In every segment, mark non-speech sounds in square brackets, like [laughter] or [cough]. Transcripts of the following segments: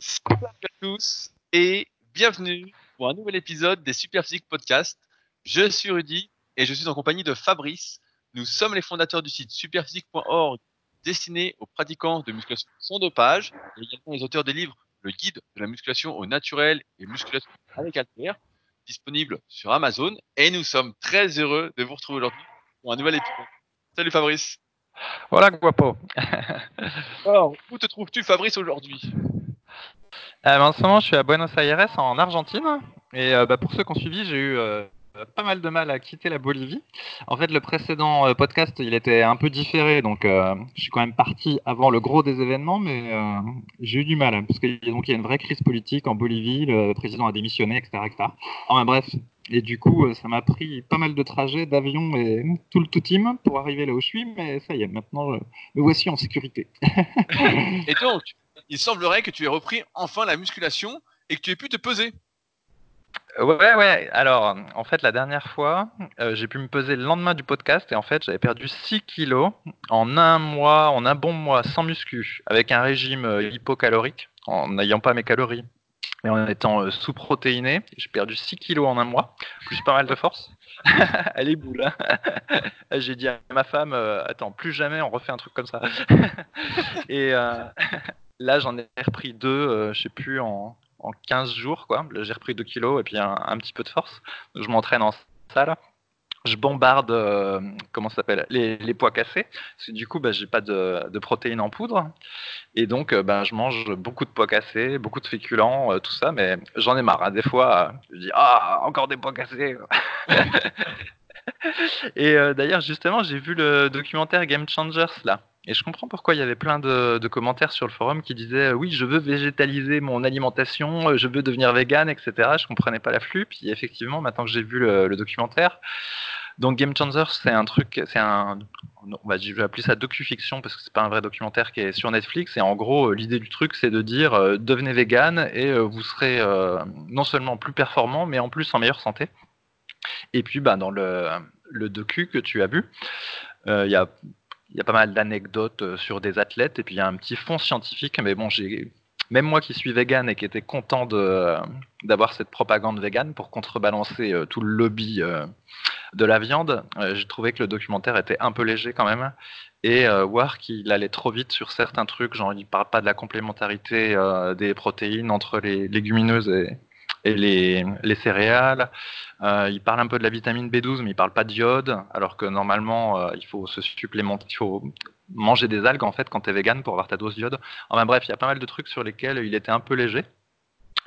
Salut à tous et bienvenue pour un nouvel épisode des Superphysique Podcast. Je suis Rudy et je suis en compagnie de Fabrice. Nous sommes les fondateurs du site superphysique.org destiné aux pratiquants de musculation sans dopage et également les auteurs des livres Le guide de la musculation au naturel et musculation avec haltère disponible sur Amazon et nous sommes très heureux de vous retrouver aujourd'hui pour un nouvel épisode. Salut Fabrice. Voilà Guapo. [laughs] Alors, où te trouves-tu Fabrice aujourd'hui? Euh, en ce moment, je suis à Buenos Aires, en Argentine. Et euh, bah, pour ceux qui ont suivi, j'ai eu euh, pas mal de mal à quitter la Bolivie. En fait, le précédent euh, podcast, il était un peu différé, donc je suis quand même parti avant le gros des événements, mais j'ai eu du mal, parce qu'il y, a- une vraie crise politique en Bolivie, le président a démissionné, etc. etc. Enfin bref, et du coup, ça m'a pris pas mal de trajets d'avion et tout le tout team pour arriver là où je suis, mais ça y est, maintenant, me voici en sécurité. [laughs] Et donc, il semblerait que tu aies repris enfin la musculation et que tu aies pu te peser. Ouais, ouais. Alors, en fait, la dernière fois, euh, j'ai pu me peser le lendemain du podcast et en fait, j'avais perdu 6 kilos en un mois, en un bon mois, sans muscu, avec un régime euh, hypocalorique, en n'ayant pas mes calories et en étant euh, sous-protéiné. J'ai perdu 6 kilos en un mois, plus pas mal de force. [laughs] Elle est boule. hein. [laughs] j'ai dit à ma femme, euh, attends, plus jamais on refait un truc comme ça. [laughs] et euh, là, j'en ai repris deux, euh, je sais plus, en, en 15 jours, quoi. J'ai repris 2 kilos et puis un, petit peu de force. Je m'entraîne en salle. Je bombarde, euh, comment s'appelle, les, les poids cassés. Du coup, bah, j'ai pas de, de protéines en poudre. Et donc, euh, bah, je mange beaucoup de poids cassés, beaucoup de féculents, euh, tout ça. Mais j'en ai marre. hein. Des fois, je dis, ah, encore des poids cassés. [laughs] et euh, d'ailleurs, justement, j'ai vu le documentaire Game Changers, là. Et je comprends pourquoi il y avait plein de, commentaires sur le forum qui disaient euh, oui, je veux végétaliser mon alimentation, euh, je veux devenir vegan, etc. Je comprenais pas l'afflux. Puis effectivement, maintenant que j'ai vu le, documentaire, donc Game Changers, c'est un truc, c'est un, non, bah, je vais appeler ça docu-fiction parce que c'est pas un vrai documentaire qui est sur Netflix. Et en gros, euh, l'idée du truc, c'est de dire devenez vegan et vous serez non seulement plus performant, mais en plus en meilleure santé. Et puis, bah, dans le, le docu que tu as vu, il y a il y a pas mal d'anecdotes euh, sur des athlètes et puis il y a un petit fond scientifique. Mais bon, j'ai même moi qui suis vegan et qui était content de d'avoir cette propagande vegan pour contrebalancer euh, tout le lobby euh, de la viande, euh, j'ai trouvé que le documentaire était un peu léger quand même et euh, voir qu'il allait trop vite sur certains trucs, genre il parle pas de la complémentarité euh, des protéines entre les légumineuses et, et les, les céréales. Euh, il parle un peu de la vitamine B12, mais il parle pas d'iode, alors que normalement euh, il faut se supplémenter, il faut manger des algues en fait quand tu es vegan pour avoir ta dose d'iode. Enfin bref, il y a pas mal de trucs sur lesquels il était un peu léger.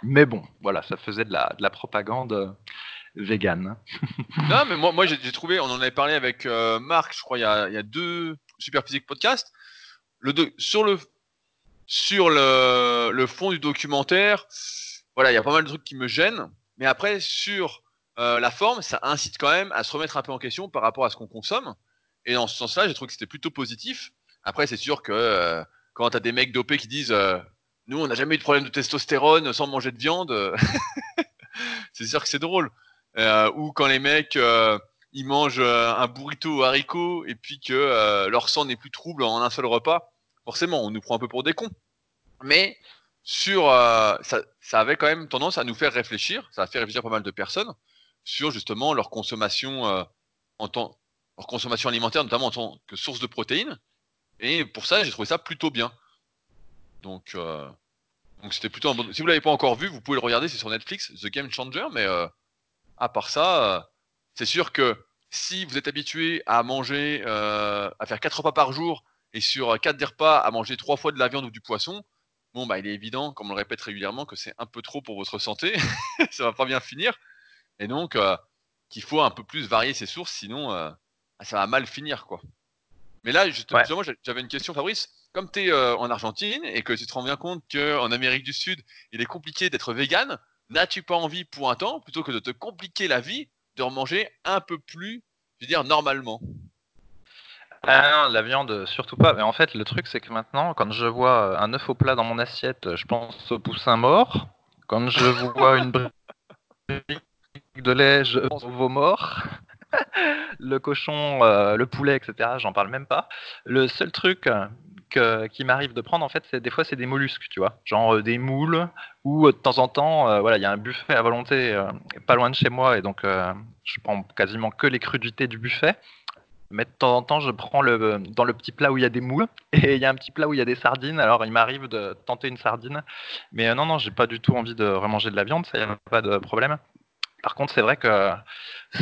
Mais bon, voilà, ça faisait de la, de la propagande euh, vegan. [laughs] Non, mais moi, moi j'ai trouvé, on en avait parlé avec Marc, je crois, il y a, deux Super Physique Podcast. Le sur le, sur le fond du documentaire, voilà, il y a pas mal de trucs qui me gênent. Mais après, sur euh, la forme, ça incite quand même à se remettre un peu en question par rapport à ce qu'on consomme. Et dans ce sens-là, j'ai trouvé que c'était plutôt positif. Après, c'est sûr que euh, quand tu as des mecs dopés qui disent euh, Nous, on n'a jamais eu de problème de testostérone sans manger de viande, [laughs] c'est sûr que c'est drôle. Ou quand les mecs ils mangent un burrito aux haricots et puis que leur sang n'est plus trouble en un seul repas, forcément, on nous prend un peu pour des cons. Mais sur, euh, ça, avait quand même tendance à nous faire réfléchir, ça a fait réfléchir pas mal de personnes sur justement leur consommation euh, en tant, leur consommation alimentaire, notamment en tant que source de protéines. Et pour ça, j'ai trouvé ça plutôt bien. Donc, euh, donc c'était plutôt un bon. Si vous l'avez pas encore vu, vous pouvez le regarder, c'est sur Netflix, The Game Changer. Mais à part ça, c'est sûr que si vous êtes habitué à manger, à faire quatre repas par jour et sur quatre des repas à manger trois fois de la viande ou du poisson, bon bah il est évident, comme on le répète régulièrement, que c'est un peu trop pour votre santé. [laughs] ça va pas bien finir. Et donc euh, qu'il faut un peu plus varier ses sources, sinon euh, ça va mal finir quoi. Mais là, Ouais. justement, j'a- j'avais une question, Fabrice. Comme tu es en Argentine et que tu te rends bien compte qu'en Amérique du Sud, il est compliqué d'être vegan, n'as-tu pas envie pour un temps, plutôt que de te compliquer la vie, de remanger un peu plus, je veux dire, normalement? Ah la viande, surtout pas. Mais en fait, le truc, c'est que maintenant, quand je vois euh, un œuf au plat dans mon assiette, je pense au poussin mort. Quand je vois une brique de lait, je pense au veau mort. [laughs] le cochon, euh, le poulet, etc., j'en parle même pas. Le seul truc euh, qui m'arrive de prendre, en fait, c'est des fois c'est des mollusques, tu vois, genre des moules ou de temps en temps, voilà, il y a un buffet à volonté pas loin de chez moi et donc je prends quasiment que les crudités du buffet. Mais de temps en temps, je prends le, dans le petit plat où il y a des moules [laughs] et il y a un petit plat où il y a des sardines. Alors, il m'arrive de tenter une sardine. Mais euh, non, non, j'ai pas du tout envie de remanger de la viande, ça, y a pas de problème. Par contre, c'est vrai que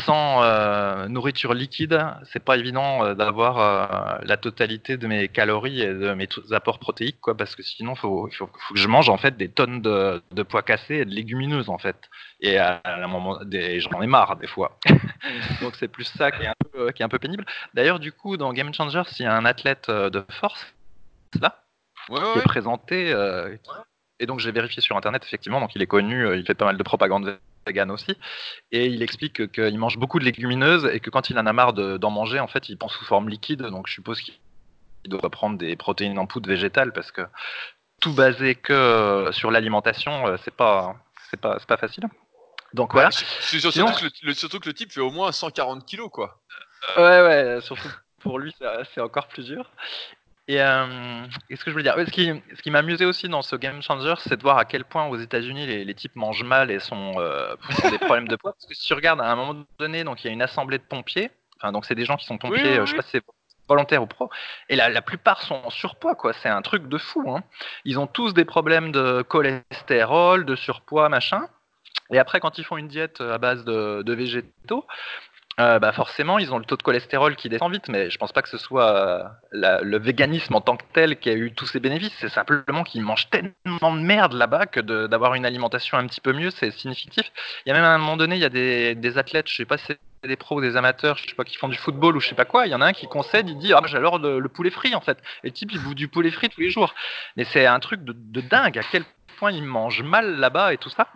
sans euh, nourriture liquide, c'est pas évident euh, d'avoir euh, la totalité de mes calories et de mes apports protéiques, quoi, parce que sinon, faut, faut, faut, que je mange en fait des tonnes de, de, pois cassés et de légumineuses en fait. Et à, un moment, j'en ai marre des fois. [laughs] Donc c'est plus ça qui est un peu, qui est un peu pénible. D'ailleurs, du coup, dans Game Changer, s'il y a un athlète de force là ouais, qui est présenté. Et donc j'ai vérifié sur internet effectivement, donc il est connu, il fait pas mal de propagande vegan aussi. Et il explique qu'il mange beaucoup de légumineuses et que quand il en a marre d'en manger, en fait, il pense sous forme liquide. Donc je suppose qu'il doit prendre des protéines en poudre végétale parce que tout basé que euh, sur l'alimentation, euh, c'est pas, c'est pas, pas facile. Donc voilà. surtout, que le, surtout, que le, type fait au moins 140 kilos, quoi. Ouais, ouais, surtout pour lui, c'est encore plus dur. Et euh, ce que je voulais dire Ce qui, ce qui m'amusait aussi dans ce Game Changer, c'est de voir à quel point aux États-Unis les, les, types mangent mal et sont, euh, ont des problèmes de poids. Parce que si tu regardes à un moment donné, donc il y a une assemblée de pompiers. Enfin, donc c'est des gens qui sont pompiers, euh, je sais pas si c'est volontaire ou pro. Et la, la, plupart sont en surpoids, quoi. C'est un truc de fou. Hein. Ils ont tous des problèmes de cholestérol, de surpoids, machin. Et après, quand ils font une diète à base de, de végétaux, euh, bah forcément, ils ont le taux de cholestérol qui descend vite, mais je pense pas que ce soit euh, le véganisme en tant que tel qui a eu tous ces bénéfices. C'est simplement qu'ils mangent tellement de merde là-bas que d'avoir une alimentation un petit peu mieux, c'est significatif. Il y a même à un moment donné, il y a des, des athlètes, je sais pas si c'est des pros ou des amateurs, je sais pas, qui font du football ou je sais pas quoi. Il y en a un qui concède, il dit ah j'adore le, le, poulet frit en fait. Et le type il bouffe du poulet frit tous les jours. Mais c'est un truc de, de dingue à quel point ils mangent mal là-bas et tout ça.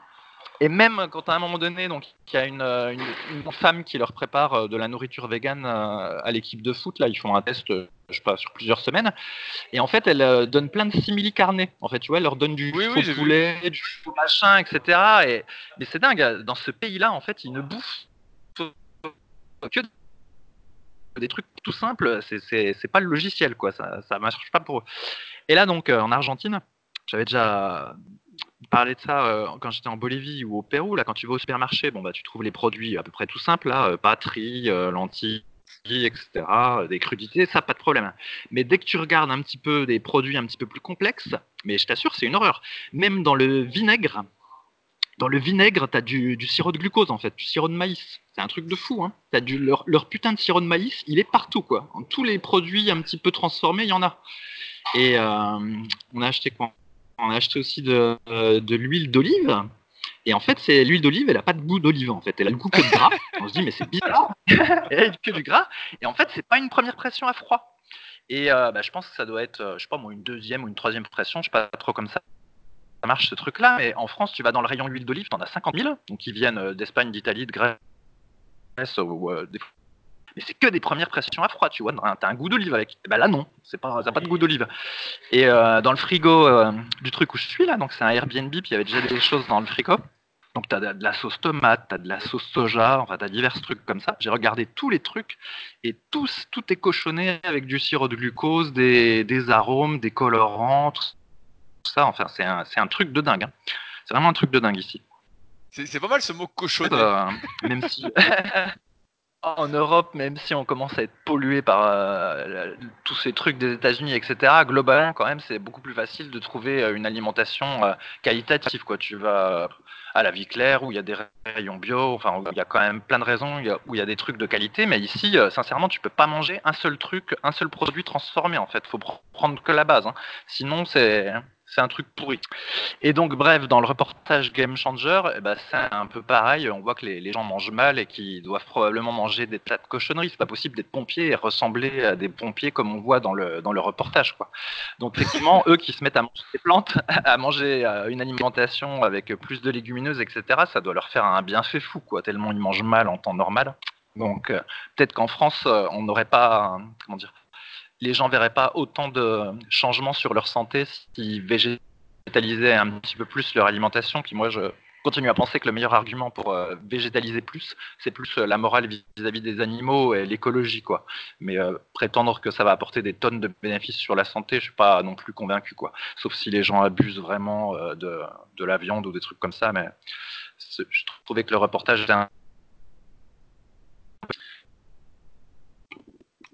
Et même quand à un moment donné, donc il y a une, euh, une, une, femme qui leur prépare euh, de la nourriture végane euh, à l'équipe de foot, là ils font un test, je sais pas, sur plusieurs semaines, et en fait elle donne plein de simili carnets. En fait, tu vois, elle leur donne du oui, oui, poulet, vu. du machin, etc. Et mais c'est dingue, dans ce pays-là, en fait, ils ne bouffent que des trucs tout simples. C'est pas le logiciel, quoi. Ça, ça marche pas pour eux. Et là, donc, en Argentine, j'avais déjà parler de ça euh, quand j'étais en Bolivie ou au Pérou. Là, quand tu vas au supermarché, bon, bah, tu trouves les produits à peu près tout simples, là, euh, patrie, euh, lentilles, etc., des crudités, ça, pas de problème. Mais dès que tu regardes un petit peu des produits un petit peu plus complexes, mais je t'assure, c'est une horreur. Même dans le vinaigre, dans le vinaigre, tu as du, sirop de glucose, en fait, du sirop de maïs. C'est un truc de fou. Hein. Du, leur, putain de sirop de maïs, il est partout, quoi. En tous les produits un petit peu transformés, il y en a. Et euh, on a acheté quoi? On a acheté aussi de, euh, de l'huile d'olive. Et en fait, c'est l'huile d'olive, elle a pas de goût d'olive en fait. Elle a le goût que de gras. [laughs] On se dit mais c'est bizarre. [laughs] elle a que du gras. Et en fait, c'est pas une première pression à froid. Et euh, bah, je pense que ça doit être, euh, je sais pas moi, une deuxième ou une troisième pression. Je sais pas trop comme ça. Ça marche ce truc-là. Mais en France, tu vas dans le rayon huile d'olive, tu en as 50 000. Donc qui viennent d'Espagne, d'Italie, de Grèce ou des mais c'est que des premières pressions à froid, tu vois. T'as un goût d'olive avec. Ben là, non, c'est pas, ça n'a pas de goût d'olive. Et euh, dans le frigo euh, du truc où je suis là, donc c'est un Airbnb, puis il y avait déjà des choses dans le frigo. Donc t'as de la sauce tomate, t'as de la sauce soja, enfin t'as divers trucs comme ça. J'ai regardé tous les trucs et tout, tout est cochonné avec du sirop de glucose, des, des arômes, des colorants, tout ça. Enfin c'est un, un, truc de dingue. Hein. C'est vraiment un truc de dingue ici. C'est pas mal ce mot cochonné. Euh, même si [laughs] en Europe, même si on commence à être pollué par euh, tous ces trucs des États-Unis, etc., globalement, quand même, c'est beaucoup plus facile de trouver euh, une alimentation euh, qualitative. Quoi. Tu vas à la vie claire où il y a des rayons bio, enfin, il y a quand même plein de raisons où il y a des trucs de qualité, mais ici, sincèrement, tu peux pas manger un seul truc, un seul produit transformé, en fait. faut prendre que la base. Hein. Sinon, c'est c'est un truc pourri. Et donc, bref, dans le reportage Game Changer, eh ben, c'est un peu pareil. On voit que les, les gens mangent mal et qu'ils doivent probablement manger des tas de cochonneries. C'est pas possible d'être pompier et ressembler à des pompiers comme on voit dans le, dans le reportage. Quoi. Donc, effectivement, [laughs] eux qui se mettent à manger des plantes, [laughs] à manger euh, une alimentation avec plus de légumineuses, etc., ça doit leur faire un bienfait fou, quoi, tellement ils mangent mal en temps normal. Donc, euh, peut-être qu'en France, euh, on n'aurait pas, comment dire, les gens verraient pas autant de changements sur leur santé s'ils végétalisaient un petit peu plus leur alimentation. Puis moi, je, continue à penser que le meilleur argument pour euh, végétaliser plus, c'est plus euh, la morale vis-à-vis des animaux et l'écologie, quoi. Mais euh, prétendre que ça va apporter des tonnes de bénéfices sur la santé, je suis pas non plus convaincu, quoi. Sauf si les gens abusent vraiment de, la viande ou des trucs comme ça, mais je trouvais que le reportage était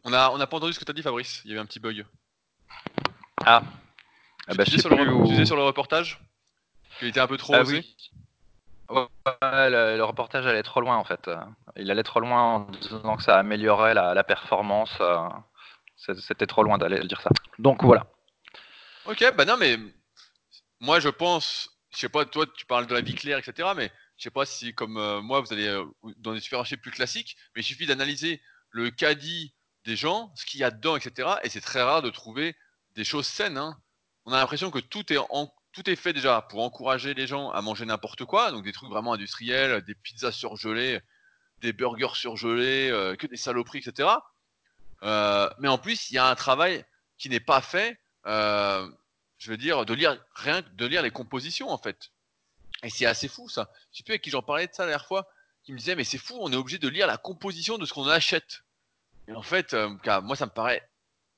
On a, on a pas entendu ce que tu as dit, Fabrice. Il y avait un petit bug. Ah. ah bah, tu, disais sur le, sur le reportage qu'il était un peu trop ah, osé le, reportage allait trop loin en fait. Il allait trop loin en disant que ça améliorait la, performance. C'était trop loin d'aller dire ça. Donc voilà. Ok, bah non, mais moi je pense, je sais pas, toi tu parles de la vie claire, etc. Mais je sais pas si comme euh, moi vous allez euh, dans des supermarchés plus classiques, mais il suffit d'analyser le caddie des gens, ce qu'il y a dedans, etc. Et c'est très rare de trouver des choses saines. Hein. On a l'impression que tout est fait déjà pour encourager les gens à manger n'importe quoi, donc des trucs vraiment industriels, des pizzas surgelées, des burgers surgelés, euh, que des saloperies, etc. Euh, mais en plus, il y a un travail qui n'est pas fait, euh, je veux dire, de lire rien de lire les compositions en fait. Et c'est assez fou ça. Je sais plus avec qui j'en parlais de ça la dernière fois, qui me disait mais c'est fou, on est obligé de lire la composition de ce qu'on achète. Et en fait, moi ça me paraît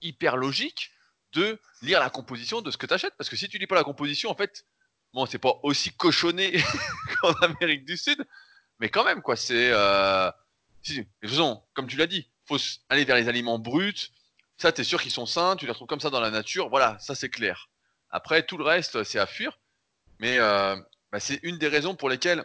hyper logique de lire la composition de ce que tu achètes. Parce que si tu lis pas la composition, en fait, bon, c'est pas aussi cochonné [laughs] qu'en Amérique du Sud, mais quand même, quoi. C'est. Euh... Si, comme tu l'as dit, faut aller vers les aliments bruts. Ça, tu es sûr qu'ils sont sains, tu les retrouves comme ça dans la nature. Voilà, ça, c'est clair. Après, tout le reste, c'est à fuir. Mais euh, bah, c'est une des raisons pour lesquelles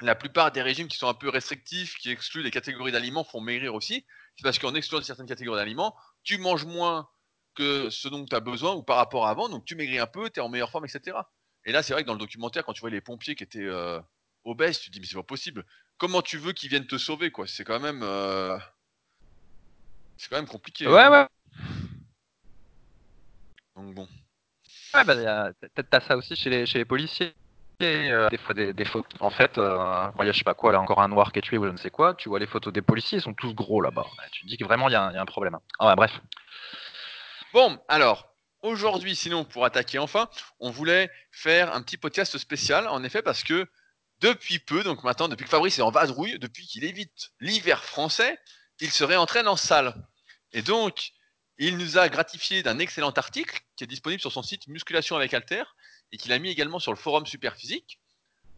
la plupart des régimes qui sont un peu restrictifs, qui excluent des catégories d'aliments, font maigrir aussi. C'est parce qu'en excluant certaines catégories d'aliments, tu manges moins que ce dont tu as besoin ou par rapport à avant. Donc tu maigris un peu, tu es en meilleure forme, etc. Et là, c'est vrai que dans le documentaire, quand tu vois les pompiers qui étaient euh, obèses, tu te dis, mais c'est pas possible. Comment tu veux qu'ils viennent te sauver, quoi? C'est quand même. Euh, c'est quand même compliqué. Ouais, hein. ouais. Donc bon. Ouais, bah, t'as ça aussi chez les, chez les policiers. Euh, des fois des, des, photos. En fait, euh, je sais pas quoi, là encore un noir qui est tué ou je ne sais quoi. Tu vois les photos des policiers, ils sont tous gros là-bas. Tu te dis que vraiment il y, a un problème. Ah bref. Bon, alors, aujourd'hui, sinon, pour attaquer enfin, on voulait faire un petit podcast spécial, en effet, parce que depuis peu, donc maintenant, depuis que Fabrice est en vadrouille, depuis qu'il évite l'hiver français, il se réentraîne en salle. Et donc, il nous a gratifié d'un excellent article qui est disponible sur son site Musculation avec Alter et qu'il a mis également sur le forum Superphysique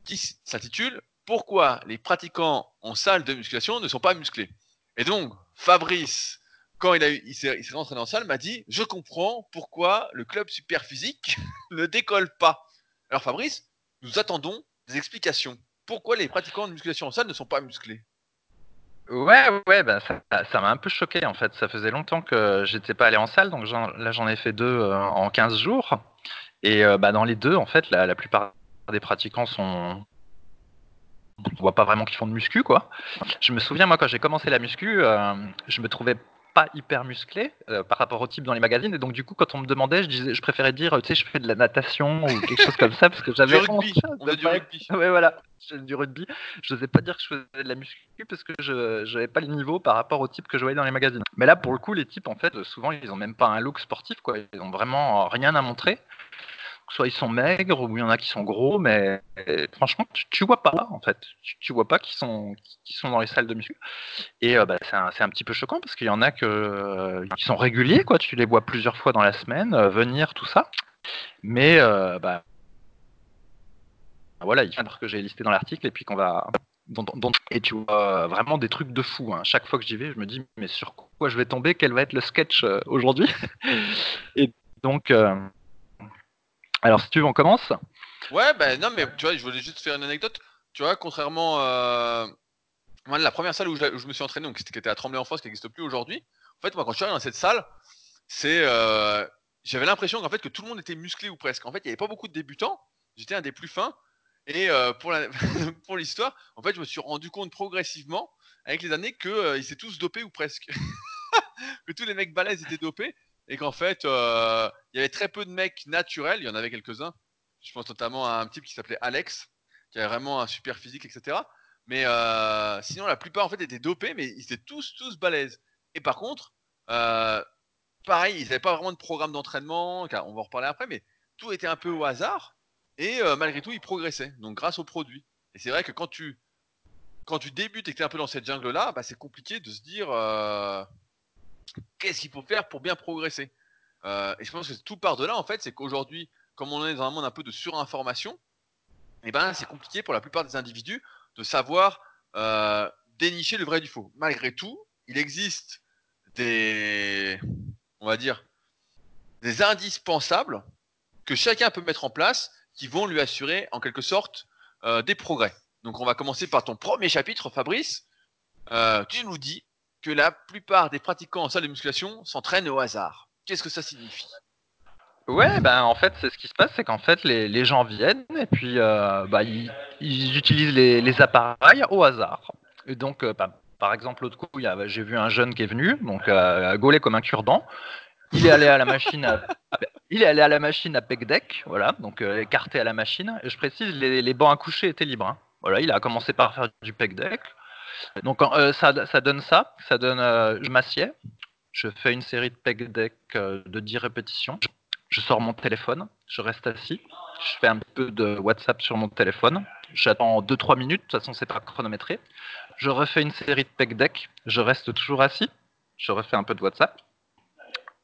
qui s'intitule Pourquoi les pratiquants en salle de musculation ne sont pas musclés? Et donc, Fabrice quand il, s'est rentré la salle, m'a dit Je comprends pourquoi le club super physique [laughs] ne décolle pas. Alors, Fabrice, nous attendons des explications. Pourquoi les pratiquants de musculation en salle ne sont pas musclés? Ouais, ouais, bah ça m'a un peu choqué en fait. Ça faisait longtemps que j'étais pas allé en salle, donc là j'en ai fait deux euh, en 15 jours. Et euh, bah, dans les deux, en fait, la, plupart des pratiquants sont, on voit pas vraiment qu'ils font de muscu quoi. Je me souviens moi quand j'ai commencé la muscu, euh, je me trouvais pas hyper musclé euh, par rapport au type dans les magazines. Et donc, du coup, quand on me demandait, je, disais, je préférais dire, tu sais, je fais de la natation ou quelque chose comme ça parce que [laughs] j'avais. Du rugby. On du rugby. Ouais, voilà. Du rugby. Je n'osais pas dire que je faisais de la muscu parce que je n'avais pas le niveau par rapport au type que je voyais dans les magazines. Mais là, pour le coup, les types, en fait, souvent, ils ont même pas un look sportif, quoi. Ils ont vraiment rien à montrer soit ils sont maigres ou il y en a qui sont gros, mais franchement, tu, vois pas en fait. Tu, vois pas qu'ils sont, qui sont dans les salles de muscu. Et euh, bah, c'est un, petit peu choquant parce qu'il y en a que, qui sont réguliers, quoi. Tu les vois plusieurs fois dans la semaine, euh, venir, tout ça. Mais euh, bah, voilà, il faut que j'ai listé dans l'article et puis qu'on va. et tu vois vraiment des trucs de fou. Hein. Chaque fois que j'y vais, je me dis, mais sur quoi je vais tomber? Quel va être le sketch aujourd'hui? [laughs] Et donc. Alors, si tu veux, on commence Ouais, ben non, mais tu vois, je voulais juste faire une anecdote. Tu vois, contrairement. Euh... Moi, la première salle où je, me suis entraîné, donc, qui était à Tremblay en France, qui n'existe plus aujourd'hui. En fait, moi, quand je suis arrivé dans cette salle, c'est. Euh... J'avais l'impression qu'en fait, que tout le monde était musclé ou presque. En fait, il n'y avait pas beaucoup de débutants. J'étais un des plus fins. Et euh, pour, [laughs] pour l'histoire, en fait, je me suis rendu compte progressivement, avec les années, qu'ils euh, étaient tous dopés ou presque. [laughs] que tous les mecs balèzes étaient dopés et qu'en fait, il y avait très peu de mecs naturels, il y en avait quelques-uns. Je pense notamment à un type qui s'appelait Alex, qui avait vraiment un super physique, etc. Mais euh, sinon, la plupart en fait étaient dopés, mais ils étaient tous, tous balèzes. Et par contre, euh, pareil, ils n'avaient pas vraiment de programme d'entraînement, on va en reparler après, mais tout était un peu au hasard. Et euh, malgré tout, il progressait, donc grâce au produit. Et c'est vrai que quand tu, quand tu débutes et que tu es un peu dans cette jungle-là, bah, c'est compliqué de se dire qu'est-ce qu'il faut faire pour bien progresser. Euh, et je pense que tout part de là, en fait, c'est qu'aujourd'hui, comme on est dans un monde un peu de surinformation, eh ben, c'est compliqué pour la plupart des individus de savoir dénicher le vrai du faux. Malgré tout, il existe des, on va dire, des indispensables que chacun peut mettre en place qui vont lui assurer en quelque sorte euh, des progrès. Donc on va commencer par ton premier chapitre, Fabrice. Euh, tu nous dis que la plupart des pratiquants en salle de musculation s'entraînent au hasard. Qu'est-ce que ça signifie? Ouais, ben en fait, c'est ce qui se passe, c'est qu'en fait, les, gens viennent et puis euh, bah, ils, utilisent les, appareils au hasard. Et donc, bah, par exemple, l'autre coup, j'ai vu un jeune qui est venu, donc à gauler comme un cure-dent. Il est allé à la machine à, [laughs] il est allé à la machine à pec deck, voilà, donc euh, écarté à la machine. Et je précise, les, bancs à coucher étaient libres. Hein. Voilà, il a commencé par faire du pec deck. Donc euh, ça, donne ça, ça donne, euh, je m'assieds, je fais une série de pec deck de 10 répétitions. Je sors mon téléphone, je reste assis, je fais un peu de WhatsApp sur mon téléphone. J'attends 2-3 minutes, de toute façon c'est pas chronométré. Je refais une série de pec deck, je reste toujours assis, je refais un peu de WhatsApp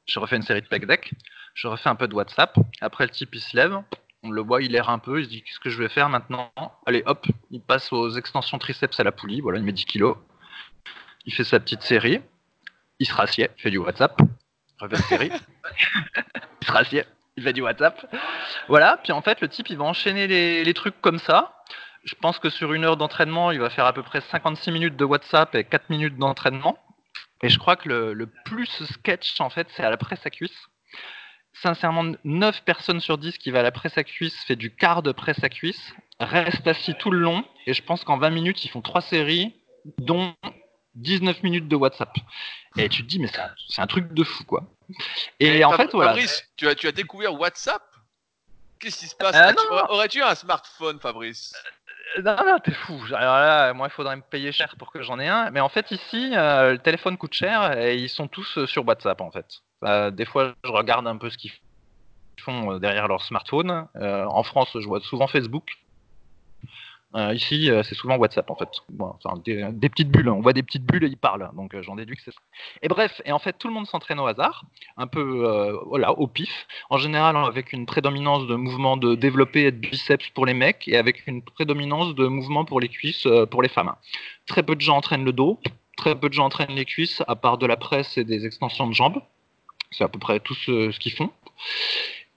je refais une série de pack deck, je refais un peu de WhatsApp. Après, le type il se lève, on le voit, il erre un peu, il se dit qu'est-ce que je vais faire maintenant? Allez, hop, il passe aux extensions triceps à la poulie, voilà, il met 10 kilos. Il fait sa petite série, il se rassied, il fait du WhatsApp, une série, [laughs] il se rassied, il fait du WhatsApp. Voilà, puis en fait, le type il va enchaîner les, les trucs comme ça. Je pense que sur une heure d'entraînement, il va faire à peu près 56 minutes de WhatsApp et 4 minutes d'entraînement. Et je crois que le, plus sketch, en fait, c'est à la presse à cuisse. Sincèrement, 9 personnes sur 10 qui va à la presse à cuisse fait du quart de presse à cuisse, reste assis tout le long, et je pense qu'en 20 minutes, ils font 3 séries, dont 19 minutes de WhatsApp. Et tu te dis, mais c'est un, truc de fou, quoi. Et, en fait, voilà. Fabrice, tu as, tu as découvert WhatsApp? Qu'est-ce qui se passe? Euh, Aurais-tu un smartphone, Fabrice? Non, non, t'es fou. Alors là, moi, il faudrait me payer cher pour que j'en ai un. Mais en fait, ici, euh, le téléphone coûte cher et ils sont tous euh, sur WhatsApp, en fait. Euh, des fois, je regarde un peu ce qu'ils font derrière leur smartphone. en France, je vois souvent Facebook. Euh, ici, euh, c'est souvent WhatsApp en fait. Des, petites bulles, on voit des petites bulles et ils parlent, donc euh, j'en déduis que c'est ça. Et bref, et en fait, tout le monde s'entraîne au hasard, un peu voilà, au pif. En général, avec une prédominance de mouvements de développé et de biceps pour les mecs, et avec une prédominance de mouvements pour les cuisses pour les femmes. Très peu de gens entraînent le dos, très peu de gens entraînent les cuisses, à part de la presse et des extensions de jambes. C'est à peu près tout ce, qu'ils font.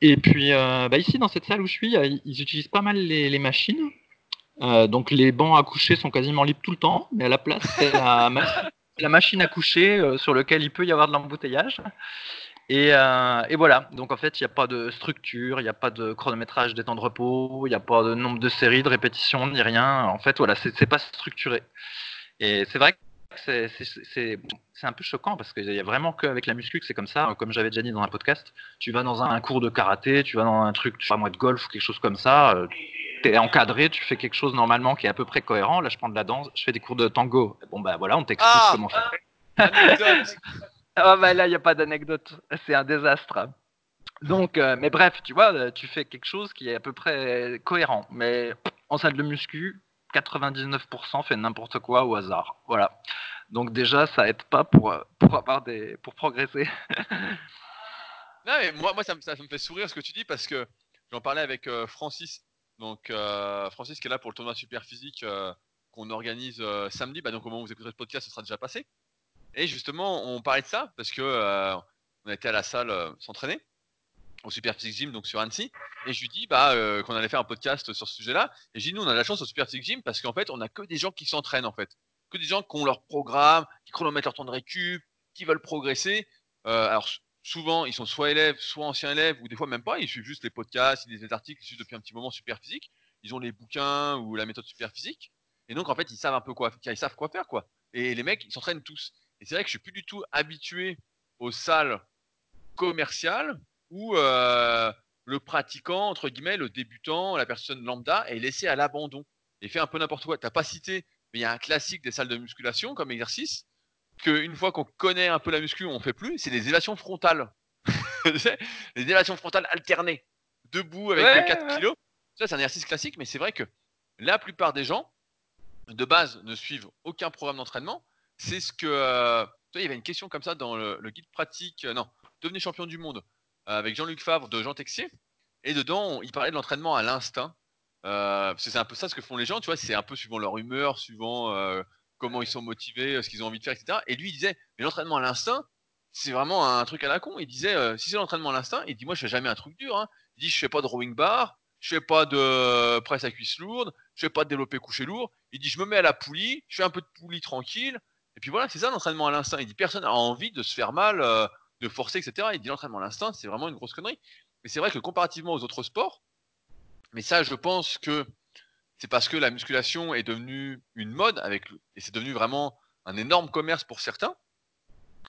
Et puis, bah ici, dans cette salle où je suis, ils utilisent pas mal les machines. Euh, donc les bancs à coucher sont quasiment libres tout le temps, mais à la place, c'est la, [laughs] machine à coucher euh, sur lequel il peut y avoir de l'embouteillage. Euh, et, voilà, donc en fait, il n'y a pas de structure, il n'y a pas de chronométrage des temps de repos, il n'y a pas de nombre de séries, de répétitions, ni rien. En fait, voilà, c'est pas structuré. Et c'est vrai que c'est un peu choquant parce qu'il y a vraiment qu'avec la muscu que c'est comme ça. Comme j'avais déjà dit dans un podcast, tu vas dans un cours de karaté, tu vas dans un truc, tu sais moi, de golf ou quelque chose comme ça es encadré, tu fais quelque chose normalement qui est à peu près cohérent. Là, je prends de la danse, je fais des cours de tango. Bon, bah voilà, on t'explique ah comment faire. [laughs] ah, bah là, il n'y a pas d'anecdote. C'est un désastre. Donc, euh, mais bref, tu vois, tu fais quelque chose qui est à peu près cohérent. Mais en salle de muscu, 99% fait n'importe quoi au hasard. Voilà. Donc déjà, ça aide pas pour, pour avoir des, pour progresser. [laughs] non, mais moi, moi ça, me, ça, me fait sourire ce que tu dis parce que j'en parlais avec euh, Francis donc euh, Francis qui est là pour le tournoi super physique euh, qu'on organise euh, samedi. Bah, donc au moment où vous écouterez le podcast, ce sera déjà passé. Et justement, on parlait de ça parce que on était à la salle s'entraîner au Super Physique Gym, donc sur Annecy. Et je lui dis bah, qu'on allait faire un podcast sur ce sujet-là. Et j'ai dit, nous, on a la chance au Super Physique Gym parce qu'en fait, on a que des gens qui s'entraînent, en fait. Que des gens qui ont leur programme, qui chronomètrent leur temps de récup, qui veulent progresser. alors, souvent, ils sont soit élèves, soit anciens élèves, ou des fois même pas, ils suivent juste les podcasts, ils lisent les articles, ils suivent depuis un petit moment super physique, ils ont les bouquins ou la méthode super physique, et donc en fait, ils savent un peu quoi, ils savent quoi faire, quoi. Et les mecs, ils s'entraînent tous. Et c'est vrai que je suis plus du tout habitué aux salles commerciales où euh, le pratiquant, entre guillemets, le débutant, la personne lambda est laissé à l'abandon et fait un peu n'importe quoi. T'as pas cité, mais il y a un classique des salles de musculation comme exercice, qu'une fois qu'on connaît un peu la muscu, on fait plus, c'est des élévations frontales. [laughs] les élévations frontales alternées. Debout avec 4 kilos. Ça, c'est un exercice classique, mais c'est vrai que la plupart des gens, de base, ne suivent aucun programme d'entraînement. C'est ce que. Euh, il y avait une question comme ça dans le, guide pratique. Euh, non, devenez champion du monde avec Jean-Luc Favre de Jean Texier. Et dedans, il parlait de l'entraînement à l'instinct. c'est un peu ça ce que font les gens, tu vois, c'est un peu suivant leur humeur, suivant comment ils sont motivés, ce qu'ils ont envie de faire, etc. Et lui, il disait, mais l'entraînement à l'instinct, c'est vraiment un truc à la con. Il disait, euh, si c'est l'entraînement à l'instinct, il dit, moi, je fais jamais un truc dur. Hein. Il dit, je fais pas de rowing bar, je fais pas de presse à cuisse lourde, je fais pas de développé couché lourd. Il dit, je me mets à la poulie, je fais un peu de poulie tranquille. Et puis voilà, c'est ça l'entraînement à l'instinct. Il dit, personne n'a envie de se faire mal, euh, de forcer, etc. Il dit, l'entraînement à l'instinct, c'est vraiment une grosse connerie. Mais c'est vrai que comparativement aux autres sports, mais ça, je pense que c'est parce que la musculation est devenue une mode et c'est devenu vraiment un énorme commerce pour certains,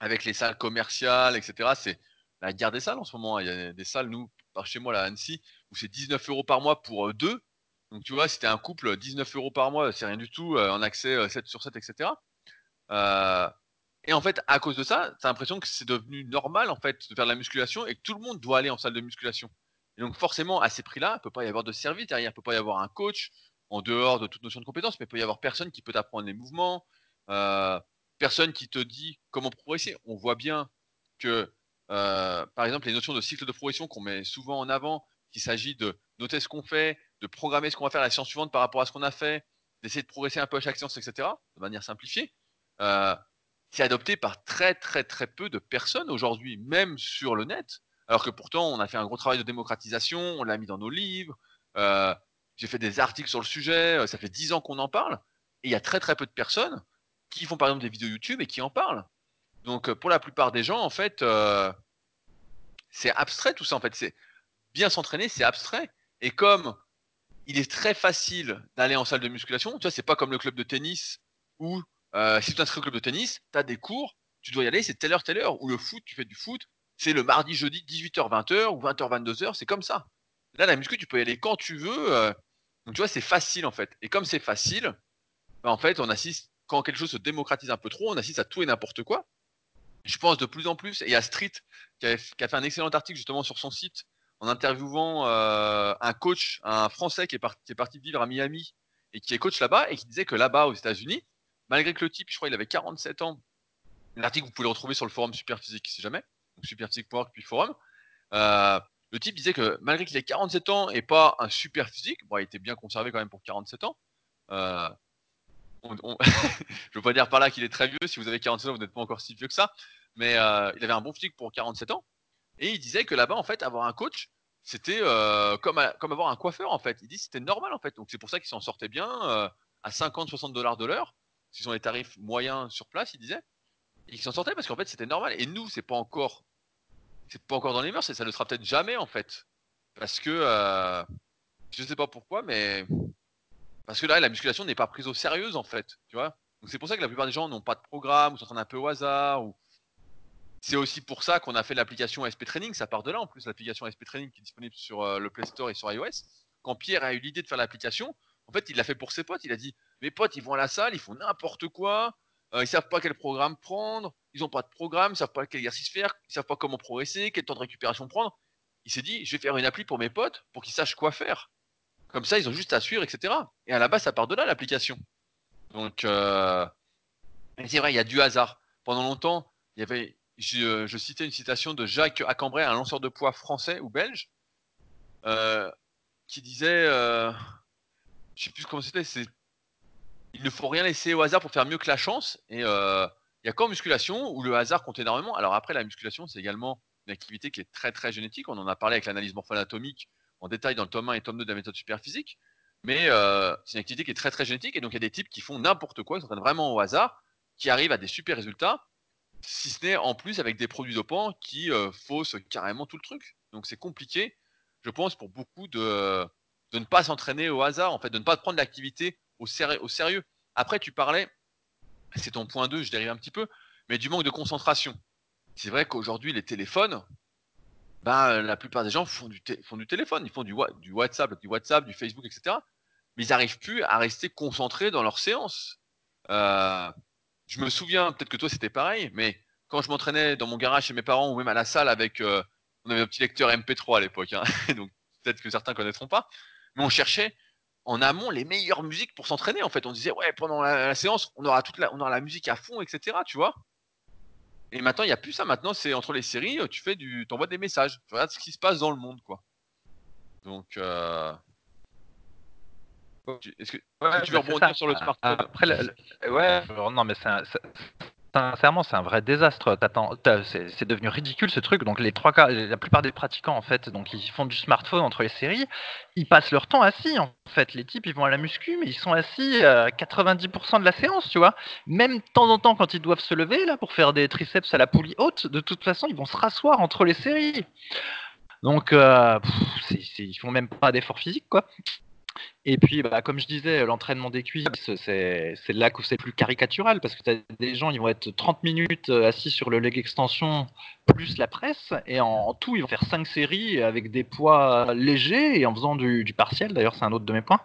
avec les salles commerciales, etc. C'est la guerre des salles en ce moment. Il y a des salles, nous, par chez moi, là, à Annecy, où c'est 19 euros par mois pour euh, deux. Donc, tu vois, c'était un couple, 19 euros par mois, c'est rien du tout, euh, en accès 7 euh, sur 7, etc. et en fait, à cause de ça, tu as l'impression que c'est devenu normal, en fait, de faire de la musculation et que tout le monde doit aller en salle de musculation. Et donc, forcément, à ces prix-là, il peut pas y avoir de service derrière, il peut pas y avoir un coach, en dehors de toute notion de compétence, mais il peut y avoir personne qui peut t'apprendre les mouvements, euh, personne qui te dit comment progresser. On voit bien que, euh, par exemple, les notions de cycle de progression qu'on met souvent en avant, qu'il s'agit de noter ce qu'on fait, de programmer ce qu'on va faire la séance suivante par rapport à ce qu'on a fait, d'essayer de progresser un peu à chaque séance, etc., de manière simplifiée, euh, c'est adopté par très très très peu de personnes aujourd'hui, même sur le net, alors que pourtant on a fait un gros travail de démocratisation, on l'a mis dans nos livres, j'ai fait des articles sur le sujet, euh, ça fait dix ans qu'on en parle, et il y a très très peu de personnes qui font par exemple des vidéos YouTube et qui en parlent. Donc euh, pour la plupart des gens, en fait, euh, c'est abstrait tout ça. En fait, c'est bien s'entraîner, c'est abstrait. Et comme il est très facile d'aller en salle de musculation, tu vois, c'est pas comme le club de tennis où si tu t'inscris au club de tennis, tu as des cours, tu dois y aller, c'est telle heure, telle heure. Ou le foot, tu fais du foot, c'est le mardi, jeudi, 18h, 20h ou 20h, 22h, c'est comme ça. Là, la muscu, tu peux y aller quand tu veux. Donc tu vois, c'est facile en fait. Et comme c'est facile, bah, en fait, on assiste, quand quelque chose se démocratise un peu trop, on assiste à tout et n'importe quoi. Je pense de plus en plus, et il y a Street qui a, fait un excellent article justement sur son site en interviewant euh, un coach, un Français qui est, parti, qui est parti vivre à Miami et qui est coach là-bas et qui disait que là-bas aux États-Unis, malgré que le type, je crois, il avait 47 ans, l'article vous pouvez le retrouver sur le forum Superphysique si jamais, donc superphysique.org puis forum, euh, le type disait que malgré qu'il ait 47 ans et pas un super physique, bon, il était bien conservé quand même pour 47 ans. Euh, [laughs] je veux pas dire par là qu'il est très vieux. Si vous avez 47 ans, vous n'êtes pas encore si vieux que ça. Mais euh, il avait un bon physique pour 47 ans. Et il disait que là-bas, en fait, avoir un coach, c'était euh, comme, comme avoir un coiffeur, en fait. Il dit c'était normal, en fait. Donc c'est pour ça qu'il s'en sortait bien à 50-60 dollars de l'heure. Ce sont les tarifs moyens sur place, il disait. Et qu'il s'en sortait parce qu'en fait, c'était normal. Et nous, c'est pas encore c'est pas encore dans les mœurs et ça ne sera peut-être jamais en fait. Parce que euh, je sais pas pourquoi, mais parce que là la musculation n'est pas prise au sérieux en fait, tu vois. C'est pour ça que la plupart des gens n'ont pas de programme ou s'entraînent un peu au hasard. C'est aussi pour ça qu'on a fait l'application SP Training, ça part de là en plus, l'application SP Training qui est disponible sur euh, le Play Store et sur iOS. Quand Pierre a eu l'idée de faire l'application, en fait il l'a fait pour ses potes, il a dit mes potes ils vont à la salle, ils font n'importe quoi, euh, ils savent pas quel programme prendre, ils n'ont pas de programme, ils savent pas quel exercice faire, ils savent pas comment progresser, quel temps de récupération prendre. Il s'est dit, je vais faire une appli pour mes potes pour qu'ils sachent quoi faire. Comme ça, ils ont juste à suivre, etc. Et à la base, ça part de là l'application. Donc, euh... c'est vrai, il y a du hasard. Pendant longtemps, il y avait, je, citais une citation de Jacques Acambray, un lanceur de poids français ou belge, euh, qui disait, euh, je sais plus comment c'était, c'est il ne faut rien laisser au hasard pour faire mieux que la chance. Et il y a qu'en musculation où le hasard compte énormément. Alors après, la musculation, c'est également une activité qui est très très génétique. On en a parlé avec l'analyse morpho-anatomique en détail dans le tome 1 et tome 2 de la méthode superphysique. Mais euh, c'est une activité qui est très très génétique. Et donc il y a des types qui font n'importe quoi, qui s'entraînent vraiment au hasard, qui arrivent à des super résultats, si ce n'est en plus avec des produits dopants qui euh, faussent carrément tout le truc. Donc c'est compliqué, je pense, pour beaucoup de, de ne pas s'entraîner au hasard, en fait, de ne pas prendre l'activité au, sérieux. Après, tu parlais, c'est ton point 2, je dérive un petit peu, mais du manque de concentration. C'est vrai qu'aujourd'hui, les téléphones, ben, la plupart des gens font du, téléphone, ils font du, WhatsApp, du WhatsApp, du Facebook, etc. Mais ils n'arrivent plus à rester concentrés dans leur séance. Euh, je me souviens, peut-être que toi c'était pareil, mais quand je m'entraînais dans mon garage chez mes parents ou même à la salle avec, euh, on avait un petit lecteur MP3 à l'époque, hein, [laughs] donc peut-être que certains connaîtront pas. mais on cherchait en amont les meilleures musiques pour s'entraîner en fait. On disait ouais pendant la, séance on aura toute la, on aura la musique à fond etc. Tu vois. Et maintenant il n'y a plus ça. Maintenant c'est entre les séries tu fais du, t'envoies des messages. Tu regardes ce qui se passe dans le monde quoi. Donc euh... est-ce que, tu veux rebondir sur le smartphone? Après, ouais, non mais c'est sincèrement, c'est un vrai désastre. C'est devenu ridicule ce truc. Donc les trois cas, la plupart des pratiquants en fait, donc ils font du smartphone entre les séries, ils passent leur temps assis en fait. Les types, ils vont à la muscu, mais ils sont assis à 90% de la séance, tu vois. Même de temps en temps, quand ils doivent se lever là pour faire des triceps à la poulie haute, de toute façon, ils vont se rasseoir entre les séries. Donc, euh, ils font même pas d'effort physique, quoi. Et puis, bah, comme je disais, l'entraînement des cuisses, c'est là que c'est plus caricatural parce que tu as des gens, ils vont être 30 minutes euh, assis sur le leg extension plus la presse, et en, tout, ils vont faire 5 séries avec des poids légers et en faisant du, partiel. D'ailleurs, c'est un autre de mes points.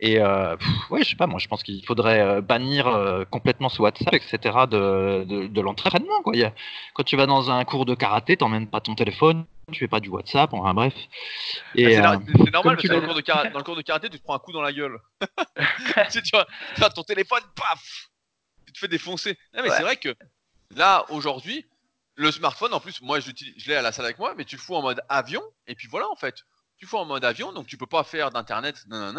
Et euh, ouais, je sais pas, moi, je pense qu'il faudrait euh, bannir euh, complètement ce WhatsApp, etc. de, de, l'entraînement. Quand tu vas dans un cours de karaté, t'emmènes pas ton téléphone tu fais pas du WhatsApp, enfin bref. Bah, c'est normal parce que dans le, cours de karaté, dans le cours de karaté, tu te prends un coup dans la gueule. [laughs] tu, vois, ton téléphone, paf Tu te fais défoncer. mais c'est vrai que là, aujourd'hui, le smartphone, en plus, moi, je l'ai à la salle avec moi, mais tu le fous en mode avion, et puis voilà, en fait. Tu le fous en mode avion, donc tu peux pas faire d'internet, non.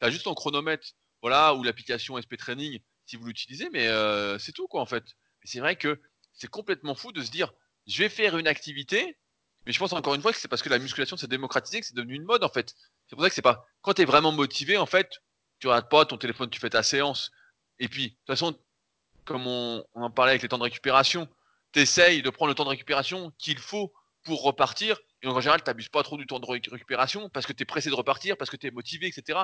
Tu as juste ton chronomètre, voilà, ou l'application SP Training si vous l'utilisez, mais euh, c'est tout, quoi, en fait. c'est vrai que c'est complètement fou de se dire, je vais faire une activité, mais je pense encore une fois que c'est parce que la musculation s'est démocratisée, que c'est devenu une mode, en fait. C'est pour ça que c'est pas. Quand tu es vraiment motivé, en fait, tu rates pas ton téléphone, tu fais ta séance. Et puis, de toute façon, comme on, en parlait avec les temps de récupération, tu essayes de prendre le temps de récupération qu'il faut pour repartir. Et en général, tu n'abuses pas trop du temps de récupération parce que tu es pressé de repartir, parce que tu es motivé, etc.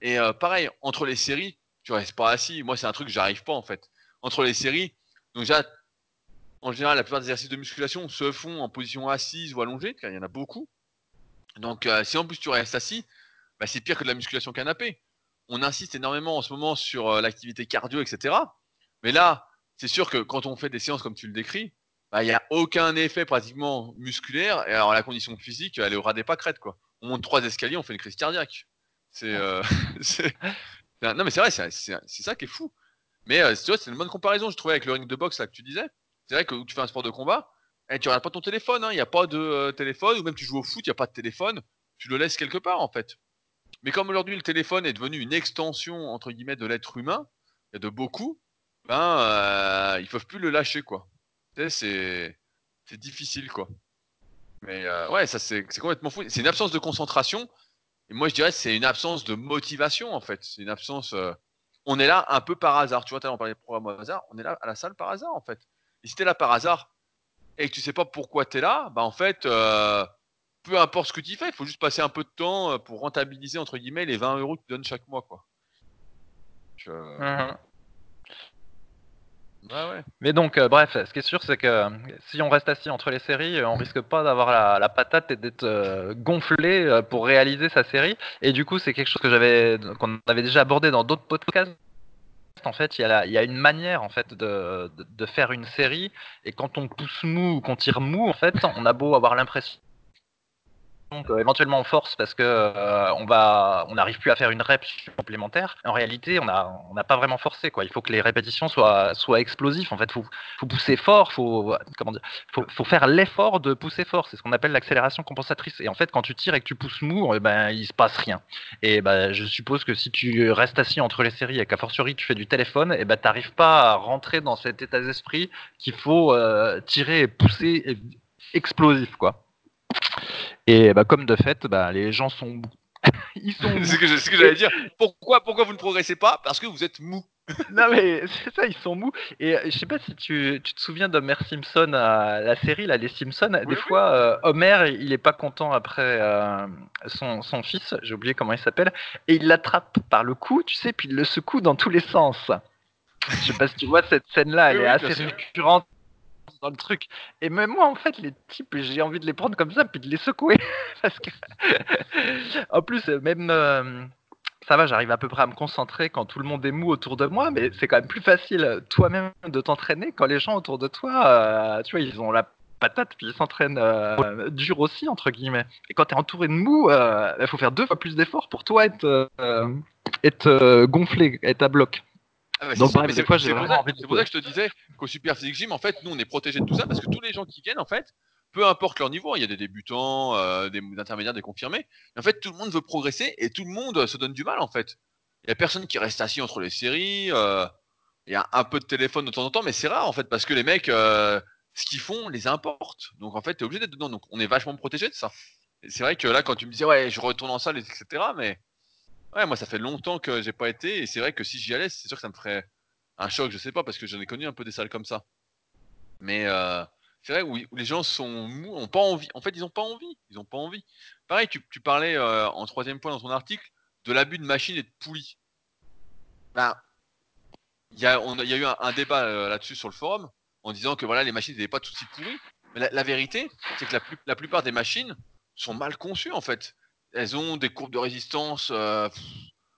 Et euh, pareil, entre les séries, tu restes pas assis. Moi, c'est un truc que j'arrive pas en fait. Entre les séries, donc déjà, en général, la plupart des exercices de musculation se font en position assise ou allongée, car il y en a beaucoup. Donc, euh, si en plus tu restes assis, bah, c'est pire que de la musculation canapé. On insiste énormément en ce moment sur euh, l'activité cardio, etc. Mais là, c'est sûr que quand on fait des séances comme tu le décris, bah, il n'y a aucun effet pratiquement musculaire. Et alors la condition physique, elle est au ras des pâquerettes. Quoi. On monte trois escaliers, on fait une crise cardiaque. C'est, euh, [laughs] non mais c'est vrai, c'est, ça qui est fou. Mais euh, c'est une bonne comparaison, je trouvais, avec le ring de boxe là que tu disais. C'est vrai que tu fais un sport de combat, et tu regardes pas ton téléphone, hein. il n'y a pas de euh, téléphone, ou même tu joues au foot, il n'y a pas de téléphone, tu le laisses quelque part en fait. Mais comme aujourd'hui le téléphone est devenu une extension entre guillemets de l'être humain, a de beaucoup, ben euh, ils peuvent plus le lâcher quoi. c'est difficile quoi. Mais euh, ouais, ça c'est complètement fou. C'est une absence de concentration. Et moi je dirais c'est une absence de motivation en fait. C'est une absence. Euh, on est là un peu par hasard. Tu vois, as parlé de programme au hasard. On est là à la salle par hasard en fait. Et si t'es là par hasard et que tu sais pas pourquoi tu es là, bah en fait, euh, peu importe ce que tu fais, il faut juste passer un peu de temps pour rentabiliser entre guillemets les 20 euros que tu donnes chaque mois quoi. Je... Mmh mais donc, euh, bref, ce qui est sûr, c'est que euh, si on reste assis entre les séries, euh, on risque pas d'avoir la, patate et d'être gonflé pour réaliser sa série. Et du coup, c'est quelque chose que j'avais, qu'on avait déjà abordé dans d'autres podcasts. En fait, il y, a une manière en fait de, de, faire une série, et quand on pousse mou ou qu'on tire mou, en fait, on a beau avoir l'impression éventuellement on force parce que euh, on va, on n'arrive plus à faire une rep complémentaire. En réalité, on n'a on a pas vraiment forcé quoi. Il faut que les répétitions soient, soient explosives. En fait, faut, faut pousser fort, faut, comment dire, faut, faut faire l'effort de pousser fort. C'est ce qu'on appelle l'accélération compensatrice. Et en fait, quand tu tires et que tu pousses mou, eh ben il se passe rien. Et ben je suppose que si tu restes assis entre les séries et qu'à fortiori tu fais du téléphone, et eh ben t'arrives pas à rentrer dans cet état d'esprit qu'il faut euh, tirer et pousser explosif quoi. Et bah, comme de fait, bah, les gens sont mous. [laughs] Ils sont c'est ce que j'allais dire. Pourquoi, pourquoi vous ne progressez pas? Parce que vous êtes mou. [laughs] non mais c'est ça, ils sont mous. Et euh, je sais pas si tu, tu te souviens d'Homer Simpson, à la série là, les Simpsons. des fois, euh, Homer, il est pas content après euh, son, son, fils, j'ai oublié comment il s'appelle, et il l'attrape par le cou, tu sais, puis il le secoue dans tous les sens. Je sais pas si tu vois cette scène-là, elle est assez récurrente dans le truc. Et même moi, en fait, les types, j'ai envie de les prendre comme ça, puis de les secouer. [laughs] Parce que, [laughs] en plus, même, euh, ça va, j'arrive à peu près à me concentrer quand tout le monde est mou autour de moi, mais c'est quand même plus facile toi-même de t'entraîner quand les gens autour de toi, euh, tu vois, ils ont la patate, puis il s'entraîne euh, dur aussi, entre guillemets. Et quand tu es entouré de mou, euh, il faut faire deux fois plus d'efforts pour toi être, être gonflé, être à bloc. Ah Donc, c'est pour, ça que je te disais qu'au Super Physique Gym, en fait, nous, on est protégé de tout ça parce que tous les gens qui viennent, en fait, peu importe leur niveau, il y a des débutants, des intermédiaires, des confirmés, en fait, tout le monde veut progresser et tout le monde se donne du mal, en fait. Il n'y a personne qui reste assis entre les séries. Il y a un peu de téléphone de temps en temps, mais c'est rare en fait, parce que les mecs, euh, ce qu'ils font les importe. Donc en fait, tu es obligé d'être dedans. Donc on est vachement protégé de ça. C'est vrai que là, quand tu me disais, ouais, je retourne en salle, etc., mais ouais, moi, ça fait longtemps que j'ai pas été, et c'est vrai que si j'y allais, c'est sûr que ça me ferait un choc, je sais pas, parce que j'en ai connu un peu des salles comme ça. Mais euh, c'est vrai où, les gens sont mous, ont pas envie. En fait, ils ont pas envie. Ils ont pas envie. Pareil, tu, parlais euh, en troisième point dans ton article de l'abus de machines et de poulies. Ben, il y a, eu un, débat euh, là-dessus sur le forum en disant que voilà les machines n'étaient pas tout aussi pourries. Mais la, vérité, c'est que la, plupart des machines sont mal conçues en fait. Elles ont des courbes de résistance. Euh,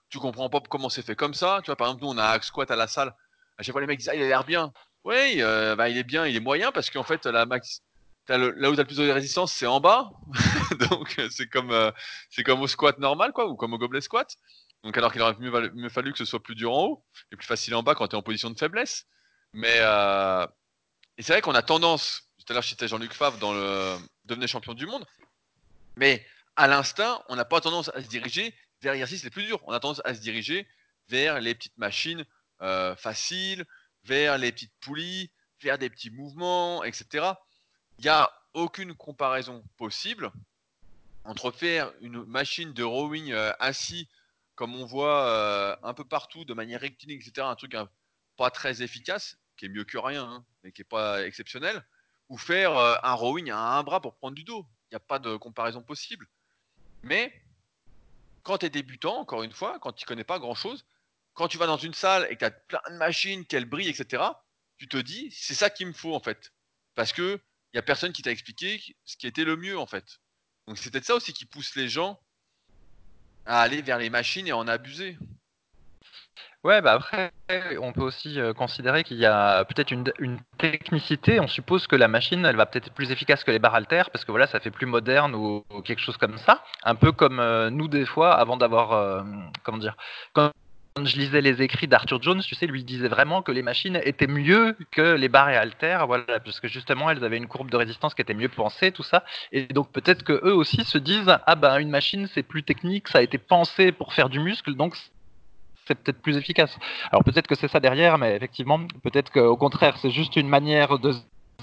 tu comprends pas comment c'est fait comme ça. Tu vois, par exemple, nous on a un squat à la salle. À chaque fois les mecs disent ah, il a l'air bien. Oui, euh, bah, il est bien, il est moyen parce qu'en fait la max, là où tu as le plus de résistance, c'est en bas. [laughs] Donc c'est comme c'est comme au squat normal quoi, ou comme au gobelet squat. Donc alors qu'il aurait mieux, fallu que ce soit plus dur en haut et plus facile en bas quand tu es en position de faiblesse. Mais euh, c'est vrai qu'on a tendance, tout à l'heure j'étais Jean-Luc Favre dans le devenir champion du monde, mais à l'instinct, on n'a pas tendance à se diriger vers l'exercice les plus durs. On a tendance à se diriger vers les petites machines euh, faciles, vers les petites poulies, vers des petits mouvements, etc. Il n'y a aucune comparaison possible entre faire une machine de rowing euh, assis comme on voit euh, un peu partout de manière rectiligne, etc., un truc pas très efficace, qui est mieux que rien, hein, mais qui n'est pas exceptionnel, ou faire un rowing à un bras pour prendre du dos. Il n'y a pas de comparaison possible. Mais quand tu es débutant, encore une fois, quand tu connais pas grand-chose, quand tu vas dans une salle et que tu as plein de machines, qu'elles brillent, etc., tu te dis, c'est ça qu'il me faut en fait. Parce que il n'y a personne qui t'a expliqué ce qui était le mieux en fait. Donc c'est peut-être ça aussi qui pousse les gens à aller vers les machines et en abuser. Ouais, bah après, on peut aussi euh, considérer qu'il y a peut-être une, technicité. On suppose que la machine, elle va peut-être être plus efficace que les barres haltères parce que voilà, ça fait plus moderne ou, quelque chose comme ça. Un peu comme euh, nous des fois, avant d'avoir, euh, comment dire, quand je lisais les écrits d'Arthur Jones, tu sais, lui disait vraiment que les machines étaient mieux que les barres et haltères, voilà, parce que justement elles avaient une courbe de résistance qui était mieux pensée, tout ça. Et donc peut-être que eux aussi se disent ah ben une machine c'est plus technique, ça a été pensé pour faire du muscle, donc c'est peut-être plus efficace. Alors peut-être que c'est ça derrière, mais effectivement, peut-être qu'au contraire, c'est juste une manière de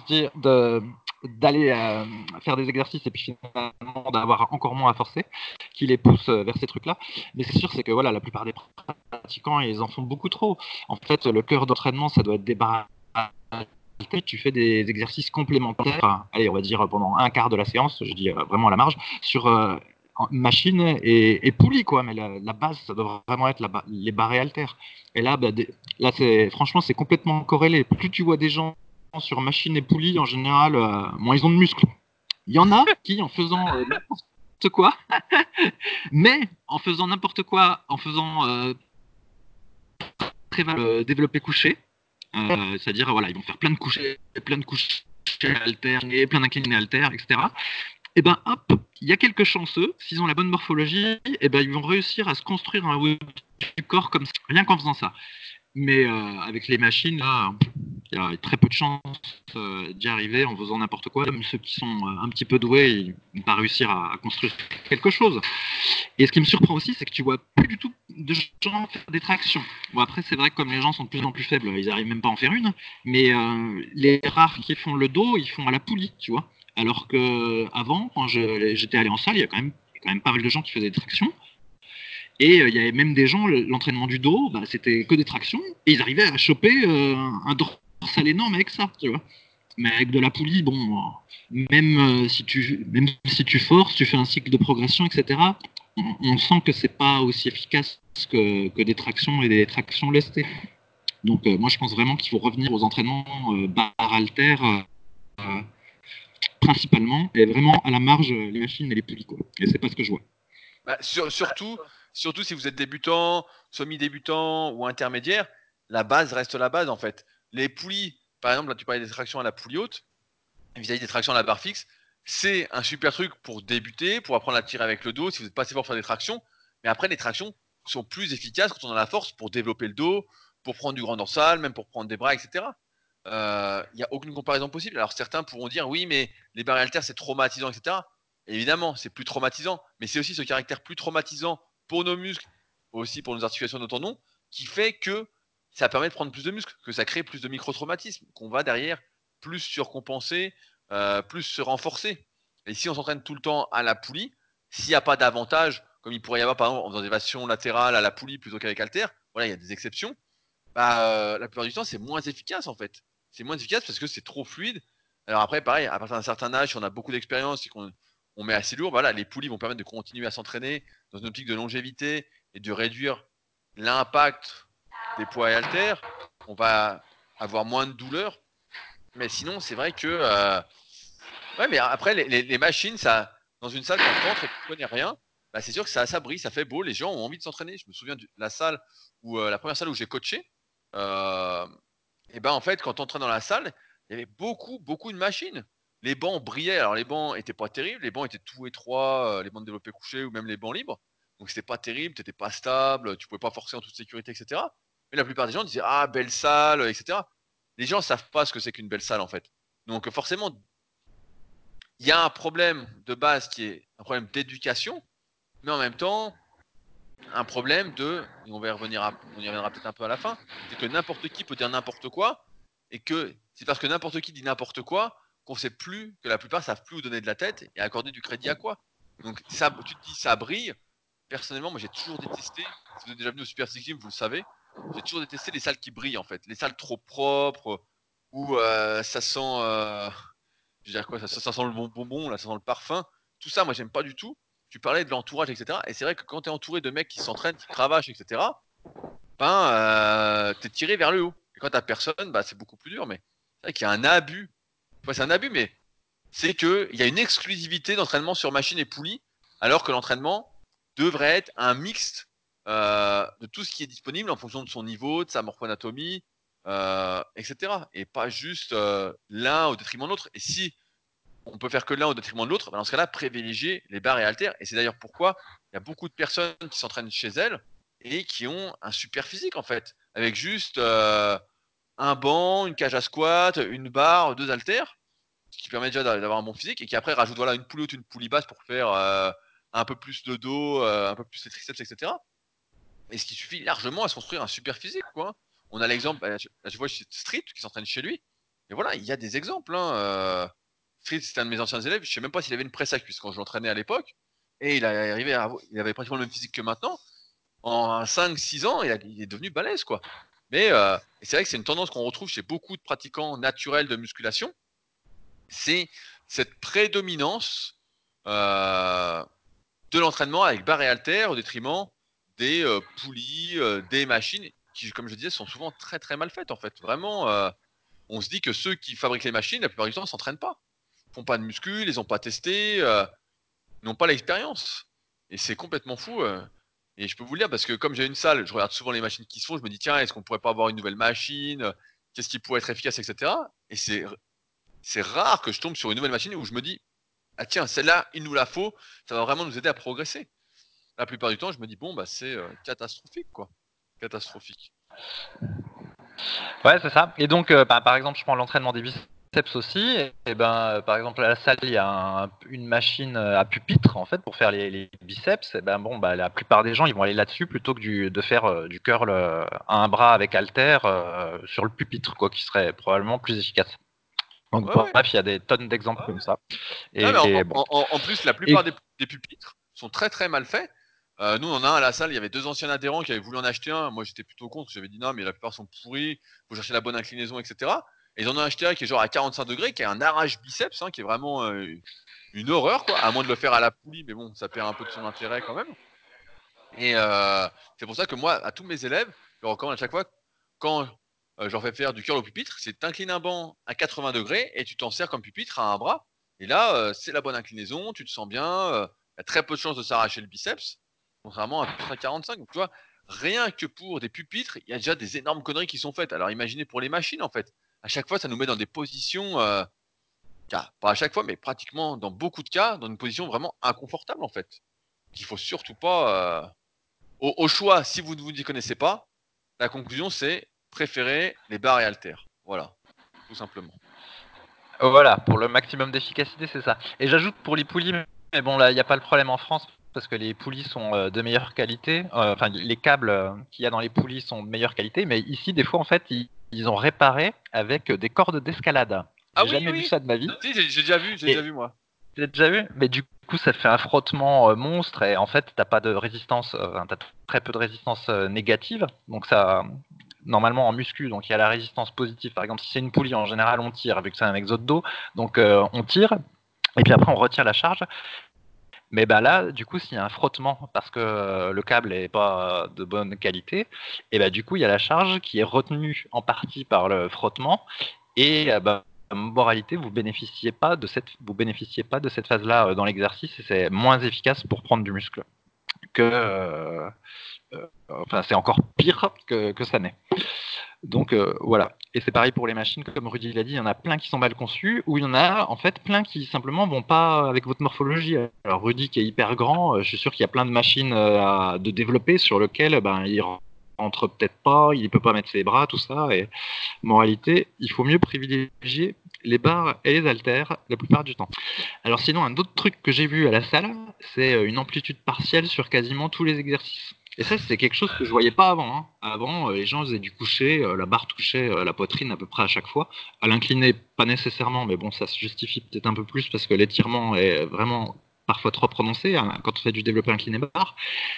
dire, d'aller euh, faire des exercices et puis finalement d'avoir encore moins à forcer, qui les pousse euh, vers ces trucs-là. Mais c'est sûr, c'est que voilà, la plupart des pratiquants, ils en font beaucoup trop. En fait, le cœur d'entraînement, ça doit être des barres tu fais des exercices complémentaires, allez, on va dire pendant un quart de la séance, je dis euh, vraiment à la marge, sur machine et, et, poulie, quoi. Mais la, base, ça doit vraiment être la, les barres et haltères. Et là, bah, là c'est, franchement, c'est complètement corrélé. Plus tu vois des gens sur machine et poulie, en général, euh, moins ils ont de muscles. Il y en a [laughs] qui, en faisant euh, n'importe quoi, [laughs] mais en faisant n'importe quoi, en faisant euh, très mal développé couché, c'est-à-dire, voilà, ils vont faire plein de couchés, plein de couchés alternés, plein d'inclinés alters, etc. Et eh ben hop, il y a quelques chanceux, s'ils ont la bonne morphologie, et eh ben ils vont réussir à se construire un haut du corps comme ça, rien qu'en faisant ça. Mais avec les machines, là, il y a très peu de chances euh, d'y arriver en faisant n'importe quoi. Même ceux qui sont euh, un petit peu doués, ils vont pas réussir à, construire quelque chose. Et ce qui me surprend aussi, c'est que tu vois plus du tout de gens faire des tractions. Bon, après, c'est vrai que comme les gens sont de plus en plus faibles, ils arrivent même pas à en faire une. Mais euh, les rares qui font le dos, ils font à la poulie, tu vois. Alors que avant, quand j'étais allé en salle, il y a quand même, quand pas mal de gens qui faisaient des tractions. Et il y avait même des gens, l'entraînement du dos, bah, c'était que des tractions, et ils arrivaient à choper un droit ça énorme avec ça, tu vois. Mais avec de la poulie, bon, même euh, si tu même si tu forces, tu fais un cycle de progression, etc. On, sent que c'est pas aussi efficace que, des tractions et des tractions lestées. Donc euh, moi je pense vraiment qu'il faut revenir aux entraînements euh, barre alter principalement et vraiment à la marge les machines et les quoi. Et c'est pas ce que je vois. Bah, surtout surtout si vous êtes débutant, semi-débutant ou intermédiaire, la base reste la base en fait les poulies, par exemple, là tu parlais des tractions à la poulie haute, vis-à-vis des tractions à la barre fixe, c'est un super truc pour débuter, pour apprendre à tirer avec le dos, si vous n'êtes pas assez fort pour faire des tractions. Mais après, les tractions sont plus efficaces quand on a la force pour développer le dos, pour prendre du grand dorsal, même pour prendre des bras, etc. Il euh, n'y a aucune comparaison possible. Alors certains pourront dire oui, mais les barres haltères c'est traumatisant, etc. évidemment, c'est plus traumatisant, mais c'est aussi ce caractère plus traumatisant pour nos muscles, aussi pour nos articulations, nos tendons, qui fait que ça permet de prendre plus de muscles, que ça crée plus de micro-traumatismes, qu'on va derrière plus surcompenser, euh, plus se renforcer. Et si on s'entraîne tout le temps à la poulie, s'il n'y a pas d'avantage, comme il pourrait y avoir par exemple en faisant des versions latérales à la poulie plutôt qu'avec halter, voilà, il y a des exceptions, bah, euh, la plupart du temps c'est moins efficace en fait. C'est moins efficace parce que c'est trop fluide. Alors après, pareil, à partir d'un certain âge, si on a beaucoup d'expérience et qu'on on met assez lourd, voilà, les poulies vont permettre de continuer à s'entraîner dans une optique de longévité et de réduire l'impact des poids et haltères. On va avoir moins de douleur. Mais sinon, c'est vrai que. Euh... Ouais, mais après, les, les, machines, ça, dans une salle, quand tu rentres et que tu connais rien, bah, c'est sûr que ça, ça brille, ça fait beau. Les gens ont envie de s'entraîner. Je me souviens de la salle où, euh, la première salle où j'ai coaché. Euh, et ben en fait, quand tu entrais dans la salle, il y avait beaucoup, beaucoup de machines. Les bancs brillaient. Alors les bancs étaient pas terribles, les bancs étaient tout étroits, euh, les bancs de développé couché ou même les bancs libres. Donc c'était pas terrible, t'étais pas stable, tu pouvais pas forcer en toute sécurité, etc. Mais la plupart des gens disaient ah belle salle, etc. Les gens savent pas ce que c'est qu'une belle salle en fait. Donc forcément, il y a un problème de base qui est un problème d'éducation, mais en même temps, un problème de, on va y revenir, on y reviendra peut-être un peu à la fin, c'est que n'importe qui peut dire n'importe quoi, et que c'est parce que n'importe qui dit n'importe quoi qu'on sait plus, que la plupart savent plus où donner de la tête et accorder du crédit à quoi. Donc ça, tu te dis ça brille. Personnellement, moi j'ai toujours détesté, si vous êtes déjà venu au Super Six vous le savez, j'ai toujours détesté les salles qui brillent en fait, les salles trop propres, où euh, ça sent, euh, je veux quoi, ça, ça, sent le bonbon, là, ça sent le parfum. Tout ça, moi j'aime pas du tout tu parlais de l'entourage, etc. Et c'est vrai que quand tu es entouré de mecs qui s'entraînent, qui cravachent, etc., ben, euh, tu es tiré vers le haut. Et quand tu personne, bah, c'est beaucoup plus dur. Mais c'est vrai qu'il y a un abus. Enfin, c'est un abus, mais c'est qu'il y a une exclusivité d'entraînement sur machine et poulie, alors que l'entraînement devrait être un mixte euh, de tout ce qui est disponible en fonction de son niveau, de sa morphoanatomie, euh, etc. Et pas juste l'un au détriment de l'autre. Et si on peut faire que l'un au détriment de l'autre, bah, dans ce cas-là, privilégier les barres et haltères. Et c'est d'ailleurs pourquoi il y a beaucoup de personnes qui s'entraînent chez elles et qui ont un super physique en fait, avec juste euh, un banc, une cage à squat, une barre, deux haltères, ce qui permet déjà d'avoir un bon physique, et qui après rajoute voilà une poulie haute, une poulie basse pour faire euh, un peu plus de dos, euh, un peu plus de triceps, etc. Et ce qui suffit largement à se construire un super physique, quoi. On a l'exemple, là, je vois Street qui s'entraîne chez lui, et voilà, il y a des exemples. Hein, Street, c'était un de mes anciens élèves. Je sais même pas s'il avait une presse à cuisse quand je l'entraînais à l'époque. Et il, arrivé il avait pratiquement le même physique que maintenant. En 5-6 ans, il, est devenu balèze, quoi. Mais euh, c'est vrai que c'est une tendance qu'on retrouve chez beaucoup de pratiquants naturels de musculation. C'est cette prédominance euh, de l'entraînement avec barre et halter au détriment des euh, poulies, des machines qui, comme je disais, sont souvent très très mal faites en fait. Vraiment, on se dit que ceux qui fabriquent les machines, la plupart du temps, ne s'entraînent pas font pas de muscu, les ont pas testés, euh, n'ont pas l'expérience. Et c'est complètement fou. Euh. Et je peux vous le dire parce que comme j'ai une salle, je regarde souvent les machines qui se font, je me dis tiens, est-ce qu'on pourrait pas avoir une nouvelle machine Qu'est-ce qui pourrait être efficace, etc. Et c'est c'est rare que je tombe sur une nouvelle machine où je me dis ah tiens, celle-là, il nous la faut, ça va vraiment nous aider à progresser. La plupart du temps, je me dis bon bah c'est euh, catastrophique quoi, catastrophique. Ouais, c'est ça. Et donc, bah, par exemple, je prends l'entraînement des biceps aussi. Et, ben, euh, par exemple, à la salle, il y a une machine euh, à pupitre en fait pour faire les, biceps. Et ben bon, bah, la plupart des gens, ils vont aller là-dessus plutôt que de faire euh, du curl à un bras avec halter sur le pupitre, quoi, qui serait probablement plus efficace. Donc bref, il y a des tonnes d'exemples comme ça. Et, en, plus, la plupart des, pupitres sont très très mal faits. nous, on a un à la salle, il y avait deux anciens adhérents qui avaient voulu en acheter un. Moi, j'étais plutôt contre. J'avais dit non, mais la plupart sont pourris. Il faut chercher la bonne inclinaison, etc. Ils en ont acheté un qui est genre à 45 degrés, qui est un arrache biceps, hein, qui est vraiment euh, une horreur. À moins de le faire à la poulie, mais bon, ça perd un peu de son intérêt quand même. Et euh, c'est pour ça que moi, à tous mes élèves, je recommande à chaque fois, quand euh, je leur fais faire du curl au pupitre, c'est t'inclines un banc à 80 degrés et tu t'en sers comme pupitre à un bras. Et là, c'est la bonne inclinaison, tu te sens bien, il y a très peu de chances de s'arracher le biceps, contrairement à pupitre à 45. Donc tu vois, rien que pour des pupitres, il y a déjà des énormes conneries qui sont faites. Alors imaginez pour les machines en fait à chaque fois, ça nous met dans des positions euh, pas à chaque fois, mais pratiquement dans beaucoup de cas, dans une position vraiment inconfortable en fait. Qu'il faut surtout pas. Euh, au, choix, si vous ne vous y connaissez pas, la conclusion c'est préférer les barres et haltères. Voilà, tout simplement. Voilà, pour le maximum d'efficacité, c'est ça. Et j'ajoute pour les poulies, mais bon, là, il n'y a pas le problème en France parce que les poulies sont euh, de meilleure qualité. Euh, enfin, les câbles qu'il y a dans les poulies sont de meilleure qualité, mais ici, des fois, en fait, ils ont réparé avec des cordes d'escalade. Ah j'ai jamais vu ça de ma vie. j'ai déjà vu, j'ai déjà vu moi. J'ai déjà vu, mais du coup ça fait un frottement euh, monstre et en fait t'as pas de résistance, euh, t'as très peu de résistance euh, négative, donc ça normalement en muscu, donc il y a la résistance positive. Par exemple, si c'est une poulie, en général, on tire, vu que c'est un exode d'eau, donc on tire, et puis après on retire la charge. Mais bah là, du coup, s'il y a un frottement parce que le câble n'est pas de bonne qualité, et bah du coup, il y a la charge qui est retenue en partie par le frottement, et bah, moralité, vous bénéficiez pas de cette, vous bénéficiez pas de cette phase-là euh, dans l'exercice et c'est moins efficace pour prendre du muscle que, euh, euh, enfin, c'est encore pire que, que ça n'est. Donc voilà. Et c'est pareil pour les machines, comme Rudy l'a dit, il y en a plein qui sont mal conçus, ou il y en a en fait plein qui simplement vont pas avec votre morphologie. Alors Rudy qui est hyper grand, je suis sûr qu'il y a plein de machines à, de développer sur lesquelles ben, il rentre peut-être pas, il peut pas mettre ses bras, tout ça. Et moralité, il faut mieux privilégier les barres et les haltères la plupart du temps. Alors sinon, un autre truc que j'ai vu à la salle, c'est euh, une amplitude partielle sur quasiment tous les exercices. Et ça, c'est quelque chose que je voyais pas avant. Hein. Avant, euh, les gens faisaient du coucher, euh, la barre touchait la poitrine à peu près à chaque fois. À l'incliner, pas nécessairement, mais bon, ça se justifie peut-être un peu plus parce que l'étirement est vraiment parfois trop prononcé hein, quand on fait du développé incliné barre.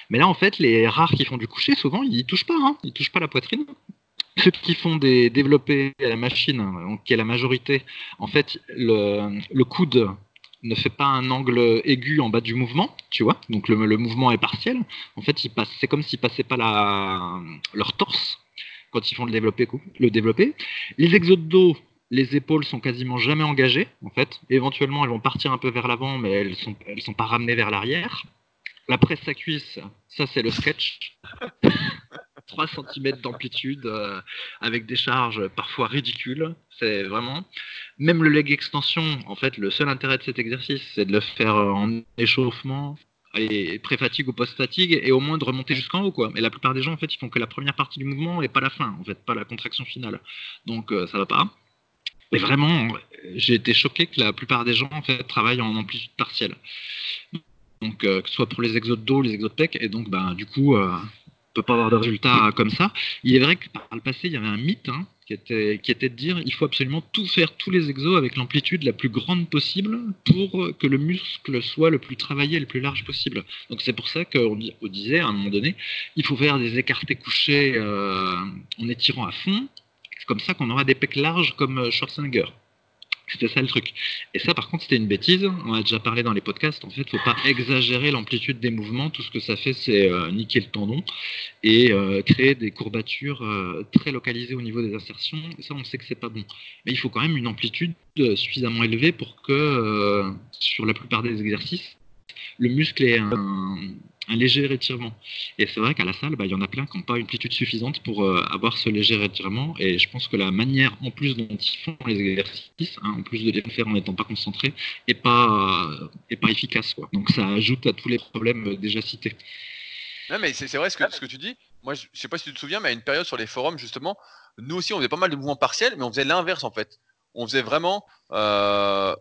Mais là, en fait, les rares qui font du coucher, souvent, ils touchent pas. Hein. Ils touchent pas la poitrine. Ceux qui font des développés à la machine, qui est la majorité, en fait, le, coude ne fait pas un angle aigu en bas du mouvement, tu vois, donc le, mouvement est partiel. En fait, c'est comme s'ils passaient pas leur torse quand ils font le développé. Le développé. Les exodes dos, les épaules sont quasiment jamais engagées, en fait. Éventuellement, elles vont partir un peu vers l'avant, mais elles sont, elles sont pas ramenées vers l'arrière. La presse à cuisse, ça c'est le sketch. [laughs] 3 cm d'amplitude euh, avec des charges parfois ridicules. C'est vraiment. Même le leg extension, en fait, le seul intérêt de cet exercice, c'est de le faire en échauffement et pré-fatigue ou post-fatigue et au moins de remonter jusqu'en haut quoi. Mais la plupart des gens en fait ils font que la première partie du mouvement et pas la fin en fait, pas la contraction finale. Donc euh, ça va pas. Mais vraiment, j'ai été choqué que la plupart des gens en fait travaillent en amplitude partielle. Donc euh, que ce soit pour les exodes dos, les exodes pec et donc ben du coup peut pas avoir de résultats comme ça. Il est vrai que par le passé, il y avait un mythe hein, qui, était, de dire il faut absolument tout faire, tous les exos avec l'amplitude la plus grande possible pour que le muscle soit le plus travaillé et le plus large possible. Donc c'est pour ça qu'on disait à un moment donné, il faut faire des écartés couchés euh, en étirant à fond. C'est comme ça qu'on aura des pecs larges comme Schwarzenegger. C'était ça le truc. Et ça, par contre, c'était une bêtise. On a déjà parlé dans les podcasts. En fait, faut pas exagérer l'amplitude des mouvements. Tout ce que ça fait, c'est euh, niquer le tendon et euh, créer des courbatures euh, très localisées au niveau des insertions. Ça, on sait que c'est pas bon. Mais il faut quand même une amplitude suffisamment élevée pour que, sur la plupart des exercices, le muscle ait un, un léger étirement. Et c'est vrai qu'à la salle, bah, il y en a plein qui n'ont pas une amplitude suffisante pour euh, avoir ce léger étirement. Et je pense que la manière, en plus dont ils font les exercices, hein, en plus de les faire en n'étant pas concentrés, est pas, est pas efficace. Donc ça ajoute à tous les problèmes euh, déjà cités. Non, mais c'est vrai ce que, tu dis. Moi, je sais pas si tu te souviens, mais à une période sur les forums, justement, nous aussi, on faisait pas mal de mouvements partiels, mais on faisait l'inverse en fait. On faisait vraiment euh,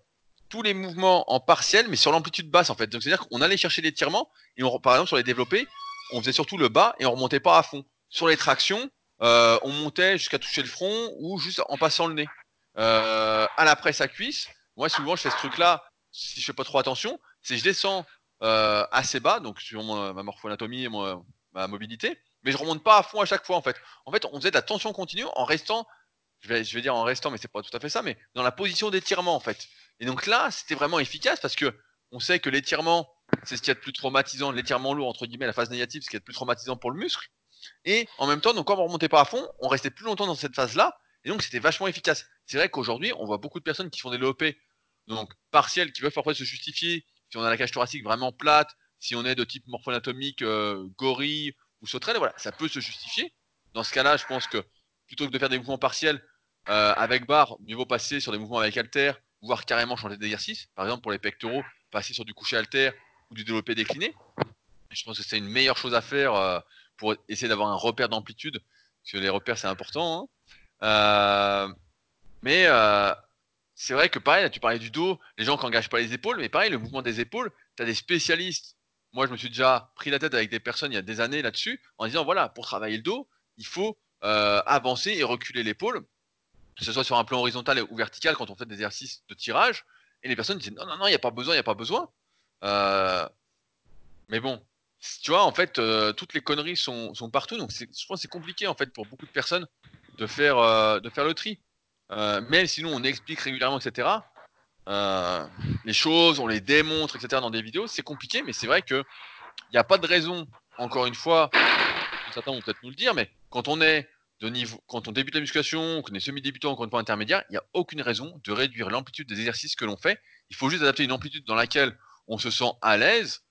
tous les mouvements en partiel, mais sur l'amplitude basse en fait. Donc c'est-à-dire qu'on allait chercher l'étirement, et on, par exemple sur les développés, on faisait surtout le bas et on remontait pas à fond. Sur les tractions, euh, on montait jusqu'à toucher le front ou juste en passant le nez. Euh, à la presse à cuisse, moi souvent je fais ce truc-là, si je fais pas trop attention, c'est je descends euh, assez bas, donc sur ma morphoanatomie et ma mobilité, mais je remonte pas à fond à chaque fois en fait. En fait, on faisait de la tension continue en restant, je vais, je vais dire en restant, mais c'est pas tout à fait ça, mais dans la position d'étirement en fait. Et donc là, c'était vraiment efficace parce que on sait que l'étirement, c'est ce qui est a de plus traumatisant, l'étirement lourd, entre guillemets, la phase négative, ce qui est de plus traumatisant pour le muscle. Et en même temps, donc quand on remontait pas à fond, on restait plus longtemps dans cette phase-là, et donc c'était vachement efficace. C'est vrai qu'aujourd'hui, on voit beaucoup de personnes qui font des LOP, donc partiels, qui peuvent parfois se justifier si on a la cage thoracique vraiment plate, si on est de type morpho-anatomique euh, gorille ou sauterelle, voilà, ça peut se justifier. Dans ce cas-là, je pense que plutôt que de faire des mouvements partiels euh, avec barre, mieux vaut passer sur des mouvements avec halter voire carrément changer d'exercice. Par exemple, pour les pectoraux, passer sur du coucher alter ou du développé décliné. Je pense que c'est une meilleure chose à faire euh, pour essayer d'avoir un repère d'amplitude, parce que les repères c'est important. Hein. Euh, mais euh, c'est vrai que pareil, tu parlais du dos, les gens qui n'engagent pas les épaules, mais pareil, le mouvement des épaules, tu as des spécialistes. Moi, je me suis déjà pris la tête avec des personnes il y a des années là-dessus, en disant voilà, pour travailler le dos, il faut avancer et reculer l'épaule, que ce soit sur un plan horizontal ou vertical quand on fait des exercices de tirage. Et les personnes disent non, non, non, il n'y a pas besoin, il n'y a pas besoin. mais bon, tu vois, en fait, euh, toutes les conneries sont, partout. Donc, je pense que c'est compliqué, en fait, pour beaucoup de personnes de faire, euh, de faire le tri. Euh, même si nous, on explique régulièrement, etc., les choses, on les démontre, etc., dans des vidéos, c'est compliqué, mais c'est vrai qu'il n'y a pas de raison, encore une fois, certains vont peut-être nous le dire, mais quand on est niveau, quand on débute la musculation, qu'on est semi-débutant, encore une fois intermédiaire, il n'y a aucune raison de réduire l'amplitude des exercices que l'on fait. Il faut juste adapter une amplitude dans laquelle on se sent à l'aise,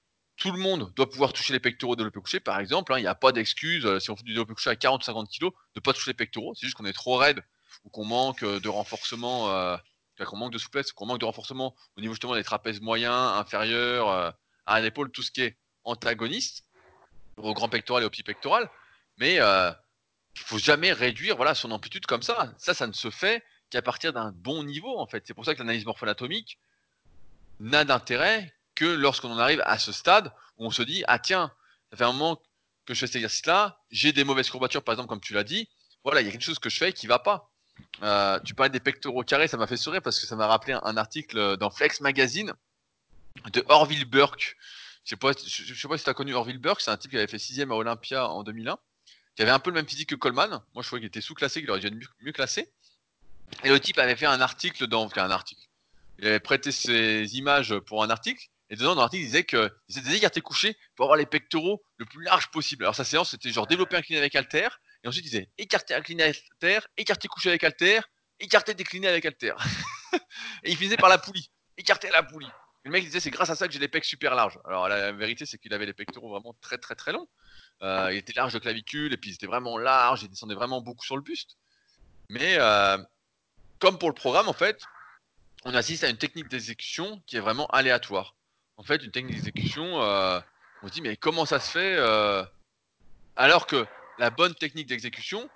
tout le monde doit pouvoir toucher les pectoraux de développé couché, par exemple. Hein. Il n'y a pas d'excuse, euh, si on fait du développé couché à 40 ou 50 kg, de ne pas toucher les pectoraux. C'est juste qu'on est trop raide ou qu'on manque euh, de renforcement, euh, qu'on manque de souplesse, qu'on manque de renforcement au niveau justement des trapèzes moyens, inférieurs, à l'épaule, tout ce qui est antagoniste, au grand pectoral et au petit pectoral. Mais faut jamais réduire voilà, son amplitude comme ça. Ça, ça ne se fait qu'à partir d'un bon niveau, en fait. C'est pour ça que l'analyse morpho-anatomique n'a d'intérêt que lorsqu'on en arrive à ce stade où on se dit ah tiens, ça fait un moment que je fais cet exercice-là, j'ai des mauvaises courbatures par exemple comme tu l'as dit, voilà il y a quelque chose que je fais qui va pas. Euh, tu parlais des pectoraux carrés, ça m'a fait sourire parce que ça m'a rappelé un, article dans Flex Magazine de Orville Burke. Je je, sais pas si tu as connu Orville Burke, c'est un type qui avait fait 6 à Olympia en 2001, qui avait un peu le même physique que Coleman. Moi je trouvais qu'il était sous-classé, qu'il aurait dû être mieux, classé. Et le type avait fait un article dans, un article. Il avait prêté ses images pour un article et dedans, dans l'article, il disait que c'était des écartés couchés pour avoir les pectoraux le plus large possible. Alors sa séance, c'était genre développer incliné avec halter, et ensuite il disait écarter incliné avec halter, écarter couché avec halter, écarter décliné avec halter. [laughs] et il finissait par la poulie, écarter la poulie. Le mec disait c'est grâce à ça que j'ai les pecs super larges. Alors la vérité, c'est qu'il avait les pectoraux vraiment très très très longs. Euh, il était large de clavicule, et puis il était vraiment large, il descendait vraiment beaucoup sur le buste. Mais euh, comme pour le programme, en fait, on assiste à une technique d'exécution qui est vraiment aléatoire en fait, une technique d'exécution, euh, on se dit, mais comment ça se fait Alors que la bonne technique d'exécution,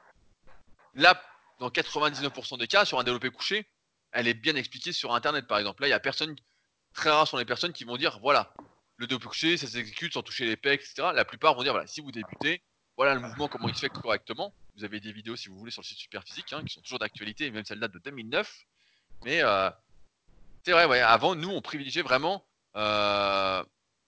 là, dans 99% des cas, sur un développé couché, elle est bien expliquée sur Internet, par exemple. Là, il y a personne, très rares sont les personnes qui vont dire, voilà, le développé couché, ça s'exécute sans toucher les pecs, etc. La plupart vont dire, voilà, si vous débutez, voilà le mouvement, comment il se fait correctement. Vous avez des vidéos, si vous voulez, sur le site Superphysique, hein, qui sont toujours d'actualité, même celle date de 2009. Mais euh, c'est vrai, ouais, avant, nous, on privilégiait vraiment euh,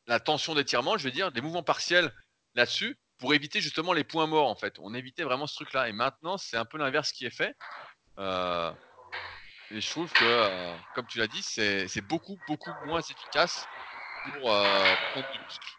la tension d'étirement, je vais dire, des mouvements partiels là-dessus pour éviter justement les points morts en fait. On évitait vraiment ce truc-là. Et maintenant, c'est un peu l'inverse qui est fait. Euh, et je trouve que, comme tu l'as dit, c'est beaucoup, beaucoup moins efficace pour prendre du muscle.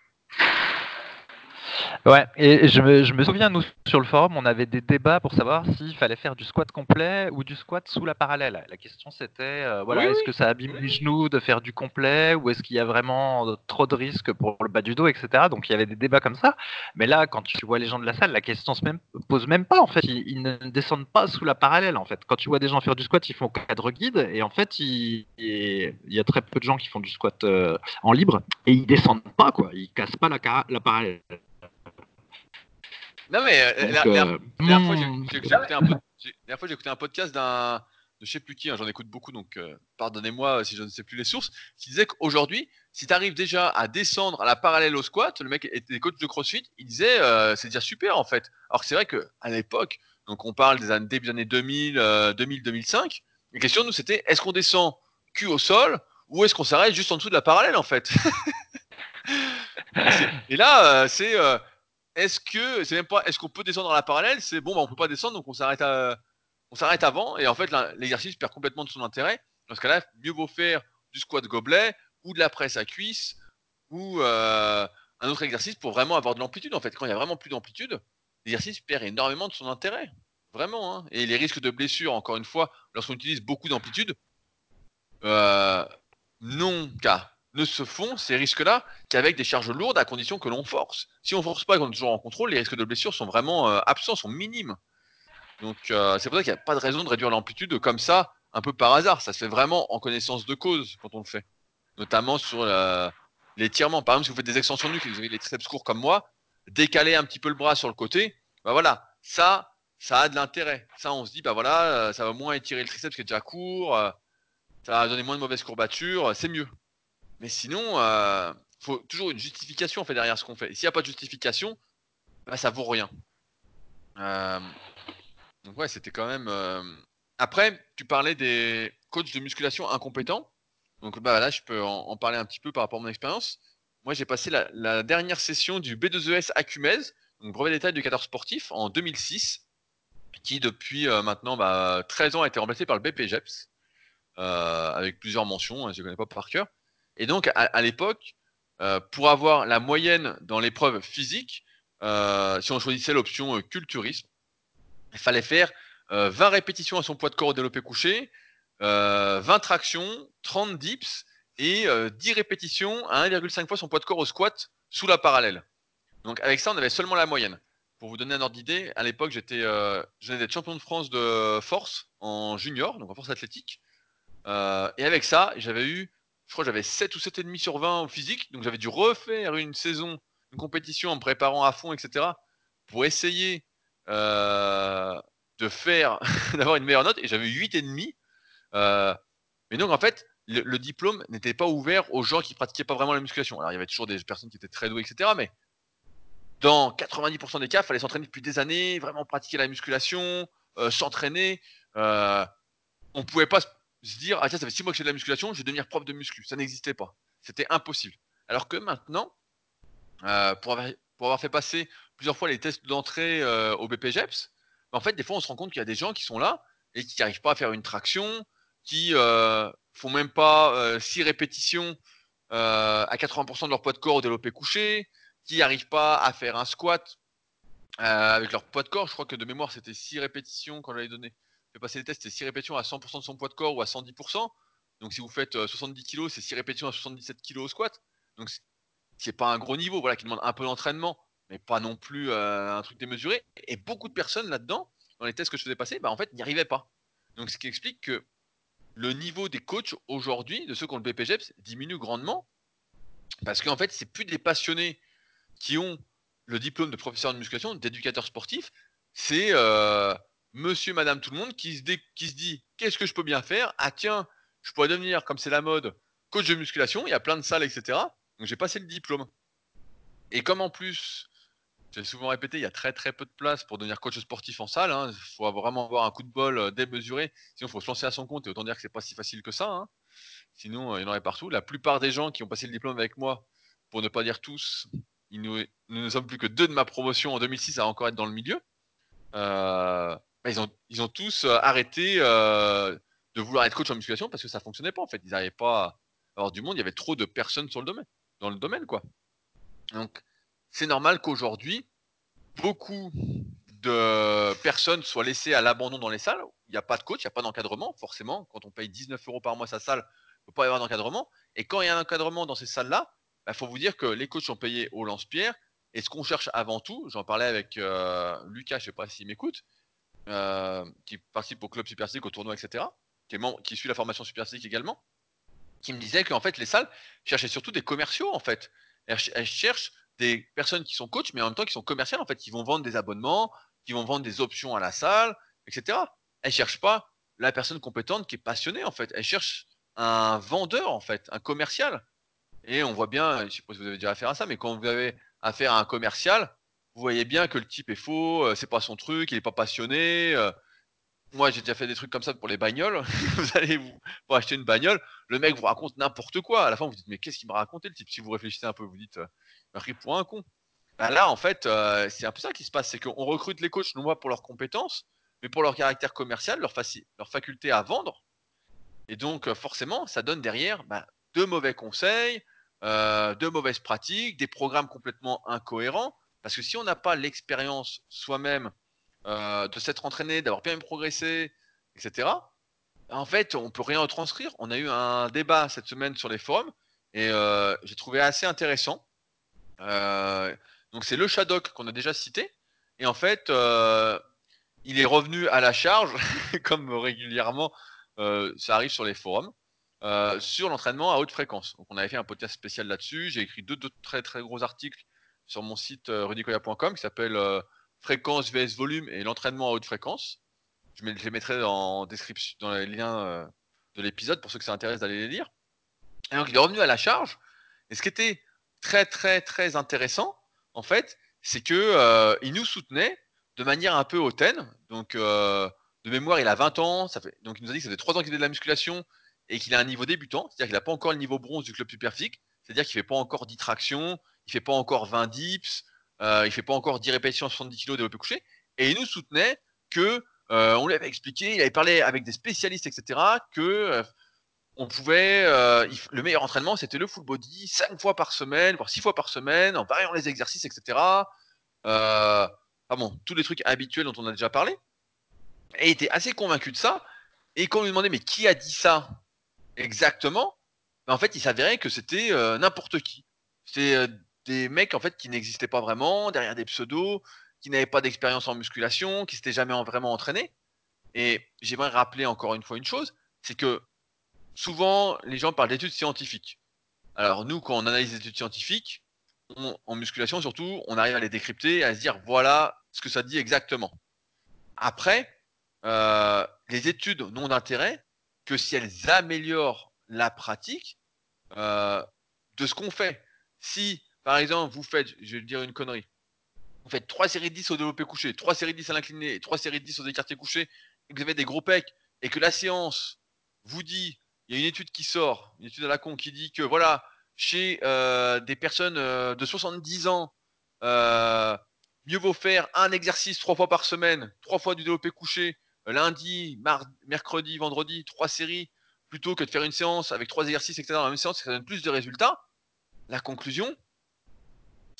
Ouais, et je me, je me, souviens, nous, sur le forum, on avait des débats pour savoir s'il fallait faire du squat complet ou du squat sous la parallèle. La question, c'était, euh, voilà, est-ce que ça abîme les genoux de faire du complet ou est-ce qu'il y a vraiment trop de risques pour le bas du dos, etc. Donc, il y avait des débats comme ça. Mais là, quand tu vois les gens de la salle, la question se même, pose même pas, en fait. Ils, ne descendent pas sous la parallèle, en fait. Quand tu vois des gens faire du squat, ils font cadre guide et en fait, il, il y a très peu de gens qui font du squat euh, en libre et ils descendent pas, quoi. Ils cassent pas la, la parallèle. Non, mais euh, la, dernière fois, j'ai écouté un, podcast d'un. de je sais plus qui, hein, j'en écoute beaucoup, donc euh, pardonnez-moi si je ne sais plus les sources, qui disait qu'aujourd'hui, si tu arrives déjà à descendre à la parallèle au squat, le mec était coach de CrossFit, il disait euh, c'est déjà super en fait. Alors que c'est vrai qu'à l'époque, donc on parle des années, début des années 2000, 2000-2005, la question nous c'était est-ce qu'on descend cul au sol ou est-ce qu'on s'arrête juste en dessous de la parallèle en fait? [laughs] Et là, c'est est-ce que c'est même pas est-ce qu'on peut descendre dans la parallèle? C'est bon, bah, on peut pas descendre, donc on s'arrête on s'arrête avant et en fait l'exercice perd complètement de son intérêt. Dans ce cas-là, mieux vaut faire du squat gobelet ou de la presse à cuisse ou euh, un autre exercice pour vraiment avoir de l'amplitude. En fait, quand il y a vraiment plus d'amplitude, l'exercice perd énormément de son intérêt. Vraiment. Hein. Et les risques de blessure, encore une fois, lorsqu'on utilise beaucoup d'amplitude, euh, non, car ne se font ces risques-là qu'avec des charges lourdes à condition que l'on force. Si on force pas et qu'on est toujours en contrôle, les risques de blessure sont vraiment euh, absents, sont minimes. Donc euh, c'est pour ça qu'il n'y a pas de raison de réduire l'amplitude comme ça un peu par hasard. Ça se fait vraiment en connaissance de cause quand on le fait. Notamment sur l'étirement. Par exemple, si vous faites des extensions nuque et que vous avez les triceps courts comme moi, décaler un petit peu le bras sur le côté, bah voilà, ça, ça a de l'intérêt. Ça, on se dit, bah voilà, euh, ça va moins étirer le triceps qui est déjà court, euh, ça va donner moins de mauvaises courbatures, c'est mieux. Mais sinon, euh, faut toujours une justification en fait derrière ce qu'on fait. S'il n'y a pas de justification, bah, ça vaut rien. Euh, donc ouais, c'était quand même. Après, tu parlais des coachs de musculation incompétents. Donc bah là, je peux en, parler un petit peu par rapport à mon expérience. Moi, j'ai passé la, dernière session du B2ES Acumez, donc brevet d'état d'éducateur sportif, en 2006, qui depuis euh, maintenant bah, 13 ans a été remplacé par le BPGEPS, euh, avec plusieurs mentions, hein, je ne connais pas par cœur. Et donc, à, l'époque, euh, pour avoir la moyenne dans l'épreuve physique, si on choisissait l'option culturisme, il fallait faire 20 répétitions à son poids de corps développé couché, 20 tractions, 30 dips et 10 répétitions à 1,5 fois son poids de corps au squat sous la parallèle. Donc avec ça, on avait seulement la moyenne. Pour vous donner un ordre d'idée, à l'époque, j'étais, euh, d'être champion de France de force en junior, donc en force athlétique. Euh, et avec ça, j'avais eu, je crois, j'avais 7 ou 7,5 sur 20 au physique, donc j'avais dû refaire une saison, une compétition en préparant à fond, etc. pour essayer euh, de faire, [laughs] d'avoir une meilleure note, et j'avais 8,5. Euh, mais donc en fait, le, diplôme n'était pas ouvert aux gens qui pratiquaient pas vraiment la musculation. Alors il y avait toujours des personnes qui étaient très douées, etc. Mais dans 90% des cas, il fallait s'entraîner depuis des années, vraiment pratiquer la musculation, euh, s'entraîner. Euh, on pouvait pas se dire, ah tiens, ça fait 6 mois que j'ai de la musculation, je vais devenir prof de muscu. Ça n'existait pas. C'était impossible. Alors que maintenant, euh, pour, avoir, pour, avoir, fait passer plusieurs fois les tests d'entrée au BPGEPS, en fait, des fois, on se rend compte qu'il y a des gens qui sont là et qui n'arrivent pas à faire une traction, qui euh, font même pas 6 répétitions à 80% de leur poids de corps au développé couché, qui n'arrivent pas à faire un squat euh, avec leur poids de corps. Je crois que de mémoire, c'était 6 répétitions quand j'avais donné. Fait passer les tests, c'était 6 répétitions à 100% de son poids de corps ou à 110%. Donc si vous faites 70 euh, kg, c'est 6 répétitions à 77 kg au squat. Donc c'est pas un gros niveau, voilà, qui demande un peu d'entraînement, mais pas non plus euh, un truc démesuré. Et beaucoup de personnes là-dedans, dans les tests que je faisais passer, bah, en fait, n'y arrivaient pas. Donc ce qui explique que le niveau des coachs aujourd'hui, de ceux qui ont le BPGEPS, diminue grandement. Parce qu'en fait, c'est plus des passionnés qui ont le diplôme de professeur de musculation, d'éducateur sportif, c'est euh, monsieur, madame, tout le monde qui se, dit qu'est-ce que je peux bien faire? Ah tiens, je pourrais devenir, comme c'est la mode, coach de musculation, il y a plein de salles, etc. Donc j'ai passé le diplôme. Et comme en plus, j'ai souvent répété, il y a très très peu de place pour devenir coach sportif en salle. Il hein. faut vraiment avoir un coup de bol euh, démesuré. Sinon, il faut se lancer à son compte. Et autant dire que c'est pas si facile que ça. Hein. Sinon, euh, il y en aurait partout. La plupart des gens qui ont passé le diplôme avec moi, pour ne pas dire tous, nous, ne sommes plus que deux de ma promotion en 2006 à encore être dans le milieu. Euh, ils, ont, ils ont tous euh, arrêté euh, de vouloir être coach en musculation parce que ça fonctionnait pas en fait. Ils n'arrivaient pas à avoir du monde, il y avait trop de personnes sur le domaine, dans le domaine quoi. Donc c'est normal qu'aujourd'hui, beaucoup de personnes soient laissées à l'abandon dans les salles. Il n'y a pas de coach, il n'y a pas d'encadrement, forcément. Quand on paye 19 euros par mois sa salle, il ne peut pas y avoir d'encadrement. Et quand il y a un encadrement dans ces salles-là, il bah, faut vous dire que les coachs sont payés au lance-pierre. Et ce qu'on cherche avant tout, j'en parlais avec euh, Lucas, je ne sais pas s'il m'écoute, euh, qui participe au club Super au tournoi, etc., qui, suit la formation Super également, qui me disait qu'en fait, les salles cherchaient surtout des commerciaux, en fait. Elles, cherchent des personnes qui sont coachs, mais en même temps qui sont commerciales, en fait, qui vont vendre des abonnements, qui vont vendre des options à la salle, etc. Elles ne cherchent pas la personne compétente qui est passionnée, en fait. Elles cherchent un vendeur, en fait, un commercial. Et on voit bien, je ne sais pas si vous avez déjà affaire à ça, mais quand vous avez affaire à un commercial, vous voyez bien que le type est faux, euh, c'est pas son truc, il n'est pas passionné. Euh. Moi, j'ai déjà fait des trucs comme ça pour les bagnoles. [laughs] vous allez vous pour acheter une bagnole, le mec vous raconte n'importe quoi. À la fin, vous, dites mais qu'est-ce qu'il m'a raconté le type? Si vous réfléchissez un peu, vous dites, euh, il pour un con. Bah là, en fait, c'est un peu ça qui se passe, c'est qu'on recrute les coachs non pas pour leurs compétences, mais pour leur caractère commercial, leur, leur faculté à vendre. Et donc, forcément, ça donne derrière bah, de mauvais conseils, euh, de mauvaises pratiques, des programmes complètement incohérents. Parce que si on n'a pas l'expérience soi-même euh, de s'être entraîné, d'avoir bien progressé, etc., en fait, on peut rien retranscrire. On a eu un débat cette semaine sur les forums et euh, j'ai trouvé assez intéressant. donc c'est le Shadok qu'on a déjà cité. Et en fait, il est revenu à la charge, [laughs] comme régulièrement ça arrive sur les forums. sur l'entraînement à haute fréquence. Donc, on avait fait un podcast spécial là-dessus. J'ai écrit deux, très très gros articles sur mon site rudicoya.com qui s'appelle Fréquence vs volume et l'entraînement à haute fréquence. Je, les mettrai dans, description, dans les liens de l'épisode pour ceux que ça intéresse d'aller les lire. Et donc, il est revenu à la charge. Et ce qui était très, très, très intéressant, en fait, c'est que euh, il nous soutenait de manière un peu hautaine. Donc, euh, de mémoire, il a 20 ans. Ça fait, donc, il nous a dit que ça fait 3 ans qu'il fait de la musculation et qu'il a un niveau débutant. C'est-à-dire qu'il n'a pas encore le niveau bronze du club superphysique. C'est-à-dire qu'il ne fait pas encore 10 tractions, il fait pas encore 20 dips, euh, il fait pas encore 10 répétitions à 70 kg développé couché. Et il nous soutenait que, on lui avait expliqué, il avait parlé avec des spécialistes, etc., que on pouvait, euh, le meilleur entraînement, c'était le full body, 5 fois par semaine, voire 6 fois par semaine, en variant les exercices, etc. Euh, bon, tous les trucs habituels dont on a déjà parlé. Et il était assez convaincu de ça. Et quand on lui demandait, mais qui a dit ça exactement? Ben, En fait, il s'avérait que c'était euh, n'importe qui. Euh, des mecs en fait qui n'existaient pas vraiment, derrière des pseudos, qui n'avaient pas d'expérience en musculation, qui s'étaient jamais vraiment entraînés. Et j'aimerais rappeler encore une fois une chose, c'est que souvent, les gens parlent d'études scientifiques. Alors, nous, quand on analyse les études scientifiques, en musculation surtout, on arrive à les décrypter, à se dire voilà ce que ça dit exactement. Après, euh, les études n'ont d'intérêt que si elles améliorent la pratique euh, de ce qu'on fait. Si, par exemple, vous faites, je vais dire une connerie, vous faites 3 séries de 10 au développé couché, 3 séries de 10 à l'incliné et 3 séries de 10 au écarté couché, et que vous avez des gros pecs, et que la séance vous dit il y a une étude qui sort, une étude à la con, qui dit que voilà, chez euh, des personnes euh, de 70 ans, euh, mieux vaut faire un exercice trois fois par semaine, trois fois du développé couché, lundi, mercredi, vendredi, trois séries, plutôt que de faire une séance avec trois exercices, etc. dans la même séance, ça donne plus de résultats. La conclusion,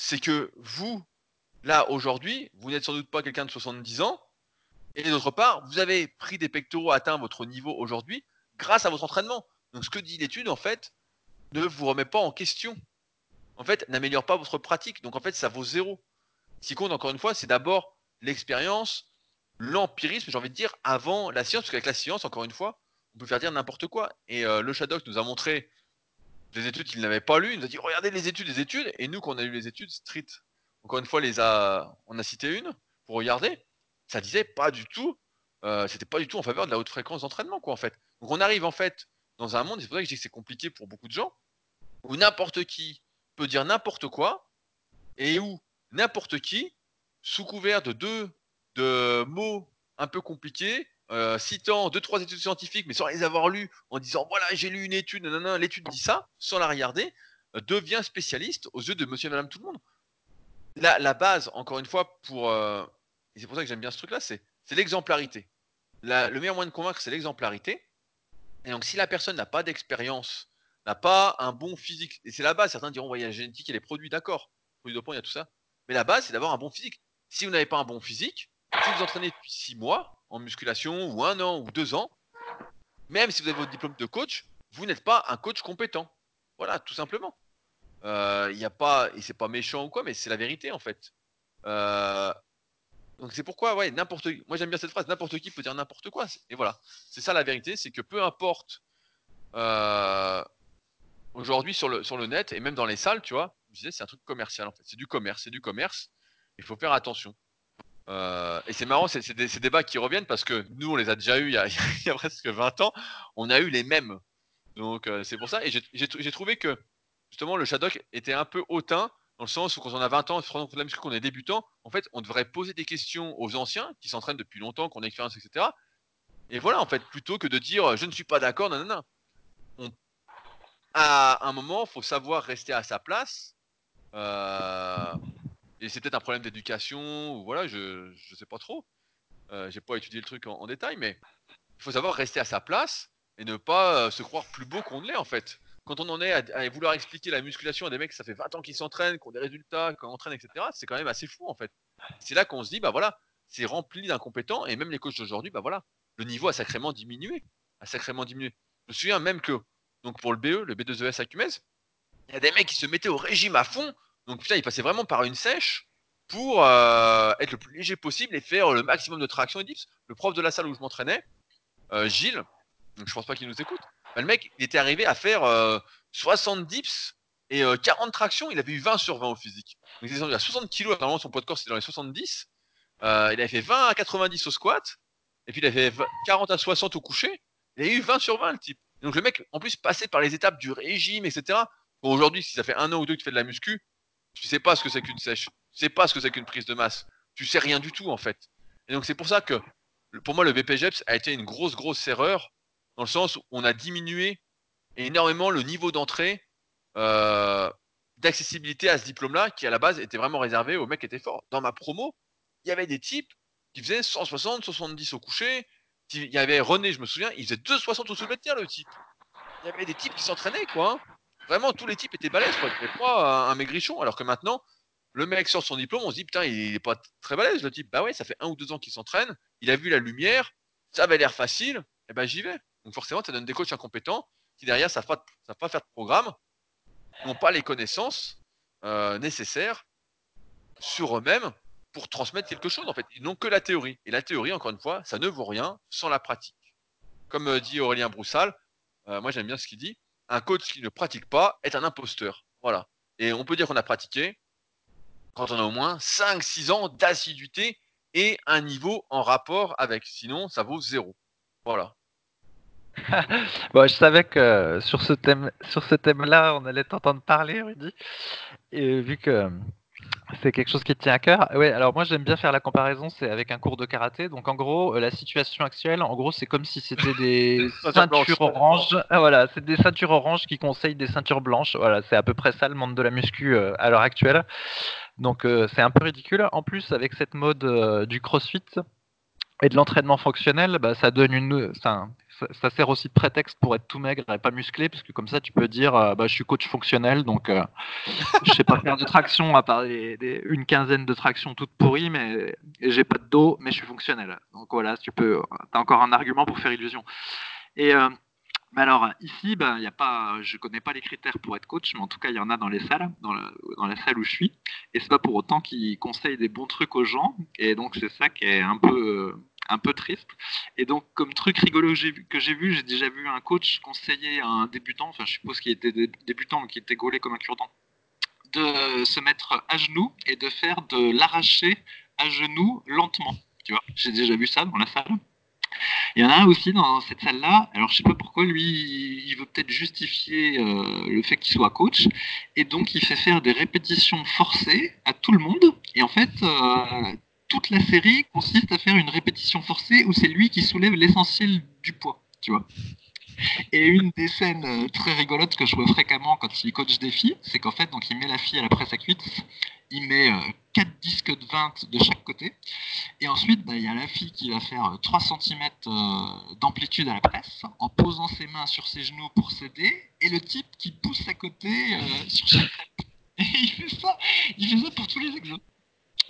c'est que vous, là, aujourd'hui, vous n'êtes sans doute pas quelqu'un de 70 ans, et d'autre part, vous avez pris des pectoraux, atteint votre niveau aujourd'hui, grâce à votre entraînement. Donc ce que dit l'étude, en fait, ne vous remet pas en question. En fait, n'améliore pas votre pratique. Donc en fait, ça vaut zéro. Ce qui compte, encore une fois, c'est d'abord l'expérience, l'empirisme, j'ai envie de dire, avant la science, parce qu'avec la science, encore une fois, on peut faire dire n'importe quoi. Et euh, le Shadok nous a montré des études qu'il n'avait pas lues. Il nous a dit regardez les études, les études. Et nous, quand on a lu les études, Street, encore une fois, on a cité une pour regarder. Ça disait pas du tout euh, c'était pas du tout en faveur de la haute fréquence d'entraînement, quoi, en fait. Donc on arrive en fait dans un monde, c'est pour ça que je dis que c'est compliqué pour beaucoup de gens, où n'importe qui peut dire n'importe quoi, et où n'importe qui, sous couvert de deux de mots un peu compliqués, euh, citant deux trois études scientifiques, mais sans les avoir lues, en disant voilà j'ai lu une étude, l'étude dit ça, sans la regarder, euh, devient spécialiste aux yeux de Monsieur et Madame tout le monde. La, base, encore une fois, pour et c'est pour ça que j'aime bien ce truc-là, c'est l'exemplarité. le meilleur moyen de convaincre, c'est l'exemplarité. Et donc, si la personne n'a pas d'expérience, n'a pas un bon physique, et c'est la base, certains diront, ouais, il y a la génétique et les produits, d'accord, produits dopants, il y a tout ça. Mais la base, c'est d'avoir un bon physique. Si vous n'avez pas un bon physique, si vous entraînez depuis six mois en musculation, ou un an, ou deux ans, même si vous avez votre diplôme de coach, vous n'êtes pas un coach compétent. Voilà, tout simplement. Euh, il n'y a pas, et c'est pas méchant ou quoi, mais c'est la vérité en fait. Euh, donc c'est pourquoi, ouais, n'importe Moi j'aime bien cette phrase, n'importe qui peut dire n'importe quoi. Et voilà. C'est ça la vérité, c'est que peu importe euh, aujourd'hui sur le, sur le net et même dans les salles, tu vois, je disais, c'est un truc commercial en fait. C'est du commerce, c'est du commerce. Il faut faire attention. Euh, et c'est marrant, c'est des, ces débats qui reviennent parce que nous, on les a déjà eu [laughs] il y a, presque 20 ans. On a eu les mêmes. Donc euh, c'est pour ça. Et j'ai trouvé que justement le Shadok était un peu hautain dans le sens où quand on a 20 ans, on la qu'on est débutant, en fait, on devrait poser des questions aux anciens qui s'entraînent depuis longtemps, qui ont l'expérience, etc. Et voilà, en fait, plutôt que de dire je ne suis pas d'accord, non. On... À un moment, il faut savoir rester à sa place. Euh... Et c'est peut-être un problème d'éducation, ou voilà, je ne sais pas trop. Euh, J'ai pas étudié le truc en, détail, mais il faut savoir rester à sa place et ne pas euh, se croire plus beau qu'on ne l'est, en fait quand on en est à, vouloir expliquer la musculation à des mecs, ça fait 20 ans qu'ils s'entraînent, qui ont des résultats, qui entraînent, etc., c'est quand même assez fou en fait. C'est là qu'on se dit, bah voilà, c'est rempli d'incompétents, et même les coachs d'aujourd'hui, bah voilà, le niveau a sacrément diminué. A sacrément diminué. Je me souviens même que, donc pour le BE, le B2ES à Cumez, il y a des mecs qui se mettaient au régime à fond, donc putain, ils passaient vraiment par une sèche pour euh, être le plus léger possible et faire le maximum de traction et dips. Le prof de la salle où je m'entraînais, euh, Gilles, donc je pense pas qu'il nous écoute. Bah, le mec, il était arrivé à faire 60 dips et 40 tractions. Il avait eu 20 sur 20 au physique. Donc il était à 60 kg. Normalement, son poids de corps, c'était dans les 70. il avait fait 20 à 90 au squat. Et puis il avait fait 40 à 60 au coucher. Il a eu 20 sur 20, le type. donc le mec, en plus, passé par les étapes du régime, etc. Bon, aujourd'hui, si ça fait un an ou deux que tu fais de la muscu, tu sais pas ce que c'est qu'une sèche. Tu sais pas ce que c'est qu'une prise de masse. Tu sais rien du tout, en fait. Et donc c'est pour ça que, pour moi, le BPGEPS a été une grosse, grosse erreur, dans le sens où on a diminué énormément le niveau d'entrée euh, d'accessibilité à ce diplôme-là, qui à la base était vraiment réservé aux mecs qui étaient forts. Dans ma promo, il y avait des types qui faisaient 160, 70 au coucher. Il y avait René, je me souviens, il faisait 260 au soulevé de le type. Il y avait des types qui s'entraînaient, quoi. Hein. Vraiment, tous les types étaient balèzes, quoi. Pas un, maigrichon. Alors que maintenant, le mec sort son diplôme, on se dit, putain, il est pas très balèze, le type. Bah ouais, ça fait un ou deux ans qu'il s'entraîne. Il a vu la lumière. Ça avait l'air facile. Et eh ben, j'y vais. Donc forcément, ça donne des coachs incompétents qui derrière savent pas, savent pas faire de programme, n'ont pas les connaissances euh, nécessaires sur eux-mêmes pour transmettre quelque chose en fait. Ils n'ont que la théorie. Et la théorie, encore une fois, ça ne vaut rien sans la pratique. Comme euh, dit Aurélien Broussal, euh, moi j'aime bien ce qu'il dit, un coach qui ne pratique pas est un imposteur. Voilà. Et on peut dire qu'on a pratiqué quand on a au moins 5-6 ans d'assiduité et un niveau en rapport avec. Sinon, ça vaut zéro. Voilà. [laughs] bon, je savais que sur ce thème, sur ce thème-là, on allait t'entendre parler, Rudy. Et vu que c'est quelque chose qui te tient à cœur. Ouais, alors moi j'aime bien faire la comparaison, c'est avec un cours de karaté. Donc en gros, euh, la situation actuelle, en gros, c'est comme si c'était [laughs] des ceintures oranges. Ah, voilà, c'est des ceintures oranges qui conseillent des ceintures blanches. Voilà, c'est à peu près ça le monde de la muscu euh, à l'heure actuelle. Donc euh, c'est un peu ridicule. En plus, avec cette mode du CrossFit et de l'entraînement fonctionnel, bah, ça donne une, ça, sert aussi de prétexte pour être tout maigre et pas musclé, parce que comme ça, tu peux dire, euh, bah, je suis coach fonctionnel, donc euh, [laughs] je sais pas faire de traction à part une quinzaine de tractions toutes pourries, mais j'ai pas de dos, mais je suis fonctionnel. Donc voilà, tu peux, as encore un argument pour faire illusion. Et euh, alors ici, ben, y a pas, je connais pas les critères pour être coach, mais en tout cas, il y en a dans les salles, dans dans la salle où je suis. Et c'est pas pour autant qu'ils conseillent des bons trucs aux gens. Et donc c'est ça qui est un peu un peu triste. Et donc, comme truc rigolo que j'ai vu, j'ai déjà vu un coach conseiller à un débutant, enfin, je suppose qu'il était débutant, mais qui était gaulé comme un cure-dent, de se mettre à genoux et de faire de l'arracher à genoux lentement. Tu vois, j'ai déjà vu ça dans la salle. Il y en a un aussi dans cette salle-là. Alors, je sais pas pourquoi lui, il veut peut-être justifier euh, le fait qu'il soit coach, et donc il fait faire des répétitions forcées à tout le monde. Et en fait, euh, toute la série consiste à faire une répétition forcée où c'est lui qui soulève l'essentiel du poids, tu vois. Et une des scènes euh, très rigolotes que je vois fréquemment quand il coach des filles, c'est qu'en fait, donc il met la fille à la presse à cuite, il met 4 euh, disques de 20 de chaque côté, et ensuite, bah, il y a la fille qui va faire 3 euh, cm d'amplitude à la presse, en posant ses mains sur ses genoux pour s'aider, et le type qui pousse à côté sur chaque. [laughs] Et il fait ça, il fait ça pour tous les exos.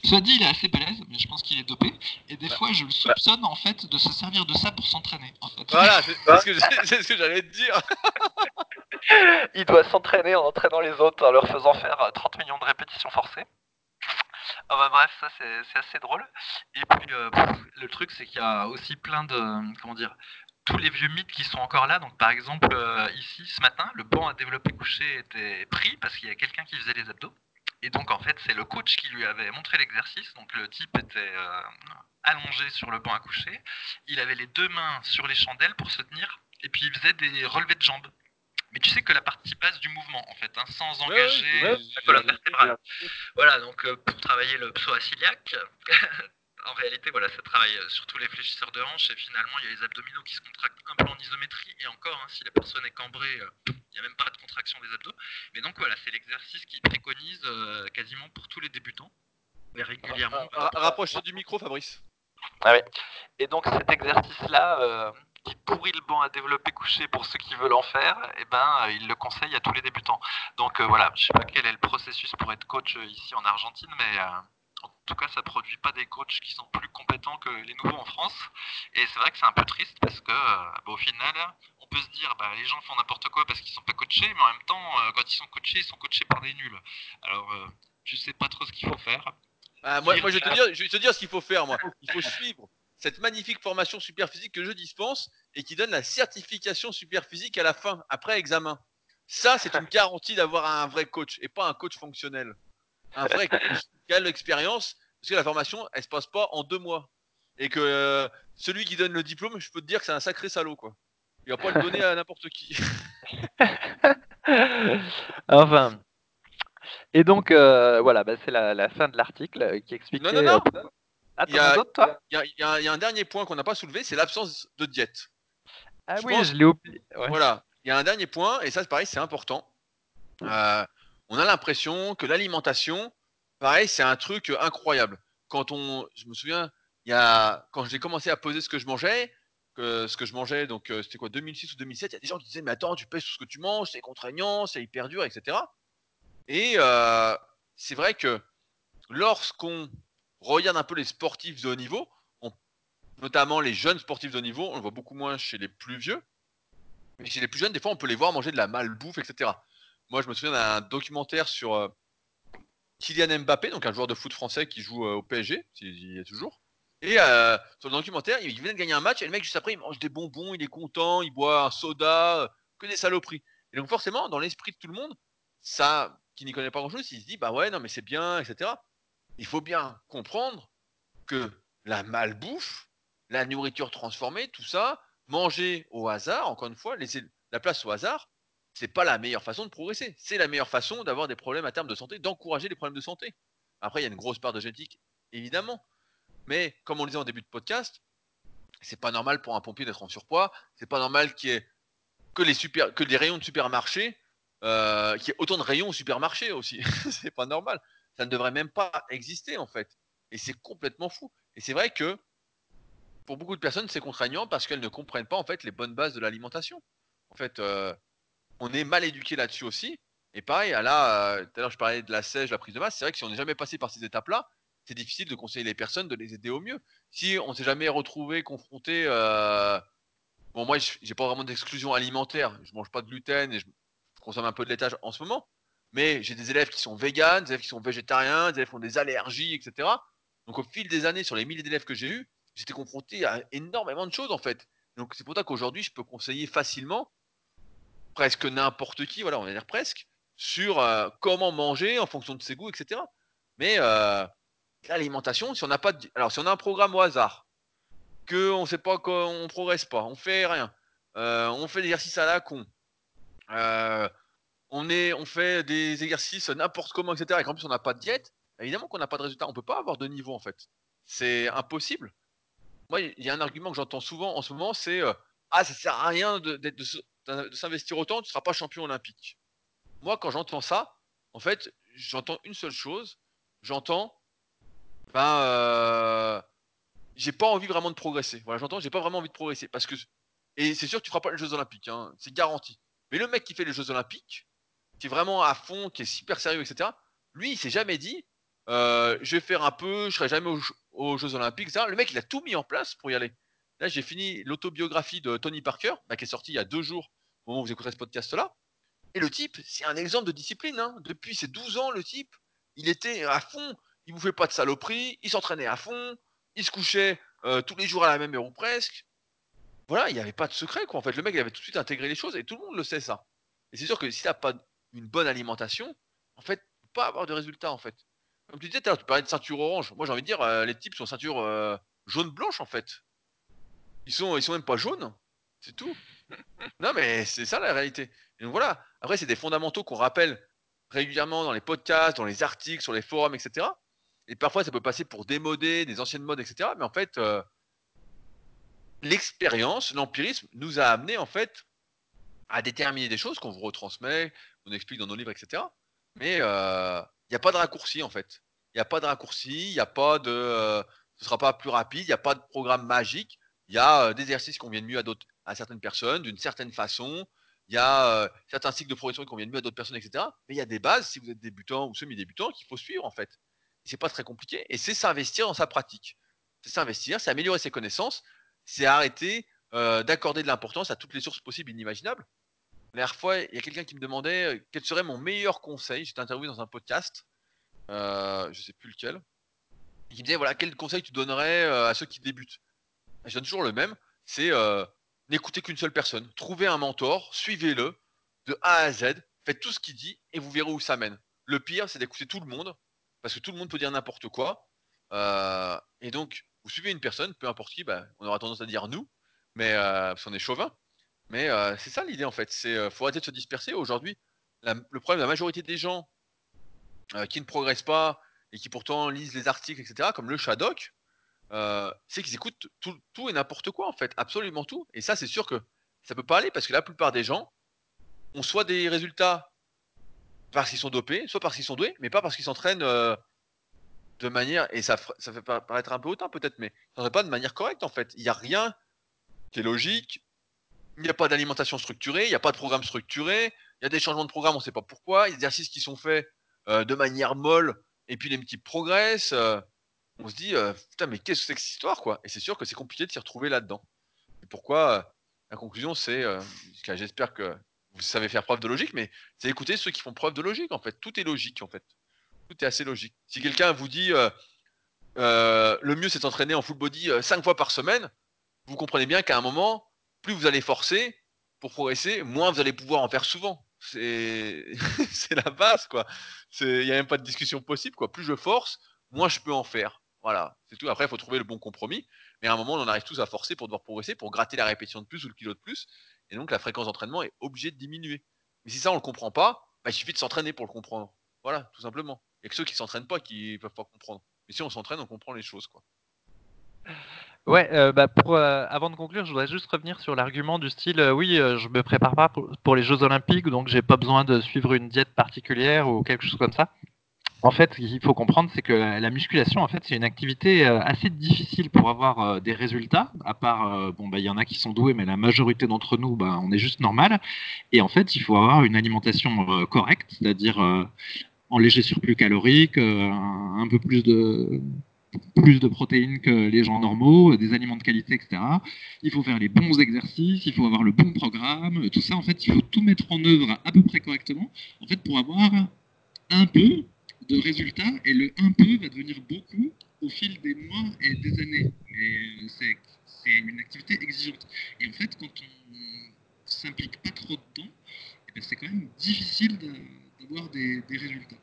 Soit dit, il est assez balèze, mais je pense qu'il est dopé. Et des fois, je le soupçonne en fait de se servir de ça pour s'entraîner. En fait. Voilà, c'est [laughs] ce que j'allais te dire. [laughs] il doit s'entraîner en entraînant les autres, en leur faisant faire 30 millions de répétitions forcées. Ah bah bref, ça c'est assez drôle. Et puis euh, le truc, c'est qu'il y a aussi plein de. Comment dire tous les vieux mythes qui sont encore là. Donc, par exemple, euh, ici, ce matin, le banc à développer couché était pris parce qu'il y a quelqu'un qui faisait les abdos. Et donc, en fait, c'est le coach qui lui avait montré l'exercice. Donc, le type était euh, allongé sur le banc à coucher. Il avait les deux mains sur les chandelles pour se tenir. Et puis, il faisait des relevés de jambes. Mais tu sais que la partie basse du mouvement, en fait, hein, sans engager la colonne vertébrale. Voilà, donc euh, pour travailler le psoasiliaque, [laughs] en réalité, voilà, ça travaille euh, surtout les fléchisseurs de hanches et finalement, il y a les abdominaux qui se contractent un peu en isométrie et encore, hein, si la personne est cambrée, euh, il n'y a même pas de contraction des abdos. Mais donc voilà, c'est l'exercice qui préconise euh, quasiment pour tous les débutants. Mais régulièrement. Rapproche-toi du micro, Fabrice. Ah oui. Et donc cet exercice-là, qui pourrit le banc à développer couché pour ceux qui veulent en faire, eh ben, il le conseille à tous les débutants. Donc voilà, je ne sais pas quel est le processus pour être coach ici en Argentine, mais tout cas, ça produit pas des coachs qui sont plus compétents que les nouveaux en France. Et c'est vrai que c'est un peu triste parce que, euh, bah, au final, on peut se dire, bah, les gens font n'importe quoi parce qu'ils sont pas coachés, mais en même temps, euh, quand ils sont coachés, ils sont coachés par des nuls. Alors, euh, je sais pas trop ce qu'il faut faire. Ah, moi, moi je, vais te dire, je vais te dire ce qu'il faut faire, moi. Il faut suivre cette magnifique formation super physique que je dispense et qui donne la certification super physique à la fin, après examen. Ça, c'est une [laughs] garantie d'avoir un vrai coach et pas un coach fonctionnel. Un vrai qui a l'expérience, parce que la formation, elle se passe pas en deux mois. Et que euh, celui qui donne le diplôme, je peux te dire que c'est un sacré salaud, quoi. Il va pas le donner à n'importe qui. [laughs] enfin. Et donc, euh, voilà, bah, c'est la, fin de l'article qui explique. Non, non, non. il, y a, toi? il, y a, il, y a, un dernier point qu'on n'a pas soulevé, c'est l'absence de diète. Ah oui, je l'ai oublié. Voilà, il y a un dernier point, et ça, c'est pareil, c'est important. Euh, on a l'impression que l'alimentation, pareil, c'est un truc incroyable. Quand on, je me souviens, il y a, quand j'ai commencé à poser ce que je mangeais, que ce que je mangeais, donc euh, c'était quoi, 2006 ou 2007, il y a des gens qui disaient, mais attends, tu pèses tout ce que tu manges, c'est contraignant, c'est hyper dur, etc. Et euh, c'est vrai que lorsqu'on regarde un peu les sportifs de haut niveau, notamment les jeunes sportifs de haut niveau, on le voit beaucoup moins chez les plus vieux, mais chez les plus jeunes, des fois, on peut les voir manger de la malbouffe, etc. Moi, je me souviens d'un documentaire sur euh, Kylian Mbappé, donc un joueur de foot français qui joue au PSG, s'il y est toujours. Et euh, sur le documentaire, il vient de gagner un match et le mec juste après il mange des bonbons, il est content, il boit un soda, euh, que des saloperies. Et donc forcément, dans l'esprit de tout le monde, ça, qui n'y connaît pas grand-chose, il se dit bah ouais non mais c'est bien, etc. Il faut bien comprendre que la malbouffe, la nourriture transformée, tout ça, manger au hasard, encore une fois, laisser la place au hasard, c'est pas la meilleure façon de progresser. C'est la meilleure façon d'avoir des problèmes à terme de santé, d'encourager les problèmes de santé. Après, il y a une grosse part de génétique, évidemment. Mais comme on le disait en début de podcast, c'est pas normal pour un pompier d'être en surpoids. C'est pas normal qu'il y ait que les super, que les rayons de supermarché, euh, qu'il autant de rayons au supermarché aussi. [laughs] c'est pas normal. Ça ne devrait même pas exister en fait. Et c'est complètement fou. Et c'est vrai que pour beaucoup de personnes, c'est contraignant parce qu'elles ne comprennent pas en fait les bonnes bases de l'alimentation. En fait, euh, on est mal éduqué là-dessus aussi. Et pareil, là, euh, tout à l'heure je parlais de la sèche, la prise de masse. C'est vrai que si on n'est jamais passé par ces étapes-là, c'est difficile de conseiller les personnes, de les aider au mieux. Si on s'est jamais retrouvé confronté, euh... bon moi j'ai pas vraiment d'exclusion alimentaire, je mange pas de gluten et je consomme un peu de laitage en ce moment, mais j'ai des élèves qui sont véganes, des élèves qui sont végétariens, des élèves qui ont des allergies, etc. Donc au fil des années, sur les milliers d'élèves que j'ai eus, j'étais confronté à énormément de choses en fait. Donc c'est pour ça qu'aujourd'hui je peux conseiller facilement presque n'importe qui, voilà, on va dire presque, sur euh, comment manger en fonction de ses goûts, etc. Mais euh, l'alimentation, si on n'a pas de... Alors, si on a un programme au hasard, qu'on ne sait pas qu'on progresse pas, on fait rien, euh, on fait des exercices à la con, on, est, on fait des exercices n'importe comment, etc., et qu'en plus on n'a pas de diète, évidemment qu'on n'a pas de résultat. On peut pas avoir de niveau, en fait. C'est impossible. Moi, il y a un argument que j'entends souvent en ce moment, c'est Ah, ça sert à rien de, de s'investir autant, tu ne seras pas champion olympique. Moi, quand j'entends ça, en fait, j'entends une seule chose, j'entends ben, euh, j'ai pas envie vraiment de progresser. Voilà, j'entends, j'ai pas vraiment envie de progresser. Parce que, et c'est sûr tu feras pas les Jeux Olympiques, hein, c'est garanti. Mais le mec qui fait les Jeux Olympiques, qui est vraiment à fond, qui est super sérieux, etc., lui, il s'est jamais dit, euh, je vais faire un peu, je serai jamais aux, Jeux Olympiques. Le mec, il a tout mis en place pour y aller. Là, j'ai fini l'autobiographie de Tony Parker, bah, qui est sortie il y a deux jours, au moment où vous écoutez ce podcast-là. Et le type, c'est un exemple de discipline. Hein. Depuis ses 12 ans, le type, il était à fond il bouffait pas de saloperie, il s'entraînait à fond, il se couchait euh, tous les jours à la même heure ou presque. Voilà, il n'y avait pas de secret quoi. En fait, le mec il avait tout de suite intégré les choses et tout le monde le sait ça. Et c'est sûr que si tu n'as pas une bonne alimentation, en fait, pas avoir de résultats en fait. Comme tu disais, tu parlais de ceinture orange. Moi j'ai envie de dire, euh, les types sont ceinture euh, jaune-blanche en fait. Ils sont, ils sont même pas jaunes. C'est tout. Non mais c'est ça la réalité. Donc voilà. Après c'est des fondamentaux qu'on rappelle régulièrement dans les podcasts, dans les articles, sur les forums, etc. Et parfois, ça peut passer pour démoder des anciennes modes, etc. Mais en fait, euh, l'expérience, l'empirisme nous a amené en fait à déterminer des choses qu'on vous retransmet, qu'on explique dans nos livres, etc. Mais il euh, n'y a pas de raccourci en fait. Il n'y a pas de raccourci, il n'y a pas de. Euh, ce sera pas plus rapide, il n'y a pas de programme magique. Il y a des exercices qui conviennent mieux à, d'autres, à certaines personnes, d'une certaine façon. Il y a certains cycles de progression qui conviennent mieux à d'autres personnes, etc. Mais il y a des bases, si vous êtes débutant ou semi-débutant, qu'il faut suivre en fait c'est pas très compliqué. Et c'est s'investir dans sa pratique. C'est s'investir, c'est améliorer ses connaissances, c'est arrêter euh, d'accorder de l'importance à toutes les sources possibles et inimaginables. La dernière fois, il y a quelqu'un qui me demandait euh, quel serait mon meilleur conseil. J'étais interviewé dans un podcast, euh, je sais plus lequel. Il me disait voilà, quel conseil tu donnerais euh, à ceux qui débutent? Je donne toujours le même, c'est euh, n'écoutez qu'une seule personne. Trouvez un mentor, suivez-le de A à Z, faites tout ce qu'il dit et vous verrez où ça mène. Le pire, c'est d'écouter tout le monde, parce que tout le monde peut dire n'importe quoi. Euh, et donc, vous suivez une personne, peu importe qui, bah, on aura tendance à dire nous, mais euh, parce qu'on est chauvin. Mais euh, c'est ça l'idée en fait. C'est faut arrêter de se disperser. Aujourd'hui, le problème de la majorité des gens qui ne progressent pas et qui pourtant lisent les articles, etc., comme le Shadok, c'est qu'ils écoutent tout, et n'importe quoi en fait, absolument tout. Et ça, c'est sûr que ça peut pas parce que la plupart des gens ont soit des résultats parce qu'ils sont dopés, soit parce qu'ils sont doués, mais pas parce qu'ils s'entraînent de manière, et ça, ça fait paraître un peu hautain peut-être, mais ça pas de manière correcte en fait. Il n'y a rien qui est logique, il n'y a pas d'alimentation structurée, il n'y a pas de programme structuré, il y a des changements de programme, on ne sait pas pourquoi, des exercices qui sont faits de manière molle, et puis les petits progressent. On se dit, putain, mais qu'est-ce que c'est que cette histoire, quoi? Et c'est sûr que c'est compliqué de s'y retrouver là-dedans. Et pourquoi La conclusion, c'est, j'espère que vous savez faire preuve de logique, mais c'est écouter ceux qui font preuve de logique, en fait. Tout est logique, en fait. Tout est assez logique. Si quelqu'un vous dit euh, euh, le mieux c'est d'entraîner en full body 5 euh, fois par semaine, vous comprenez bien qu'à un moment, plus vous allez forcer pour progresser, moins vous allez pouvoir en faire souvent. C'est [laughs] la base, quoi. Il n'y a même pas de discussion possible, quoi. Plus je force, moins je peux en faire. Voilà, c'est tout. Après, il faut trouver le bon compromis. Mais à un moment, on arrive tous à forcer pour devoir progresser, pour gratter la répétition de plus ou le kilo de plus. Et donc, la fréquence d'entraînement est obligée de diminuer. Mais si ça, on le comprend pas, bah, il suffit de s'entraîner pour le comprendre. Voilà, tout simplement. Il n'y a que ceux qui s'entraînent pas qui peuvent pas comprendre. Mais si on s'entraîne, on comprend les choses, quoi. Ouais, euh, bah euh, avant de conclure, je voudrais juste revenir sur l'argument du style euh, oui, je me prépare pas pour, pour, les Jeux Olympiques, donc j'ai pas besoin de suivre une diète particulière ou quelque chose comme ça. En fait, qu'il faut comprendre, c'est que la musculation, en fait, c'est une activité euh, assez difficile pour avoir euh, des résultats. À part, euh, bon, bah, il y en a qui sont doués, mais la majorité d'entre nous, bah, on est juste normal. Et en fait, il faut avoir une alimentation correcte, c'est-à-dire en léger surplus calorique, un peu plus de plus de protéines que les gens normaux, des aliments de qualité, etc. Il faut faire les bons exercices, il faut avoir le bon programme, tout ça, en fait, il faut tout mettre en œuvre à peu près correctement, en fait, pour avoir un peu de résultats et le un peu va devenir beaucoup au fil des mois et des années. Mais c'est une activité exigeante. Et en fait, quand on s'implique pas trop dedans, eh ben, c'est quand même difficile d'avoir des, des, résultats.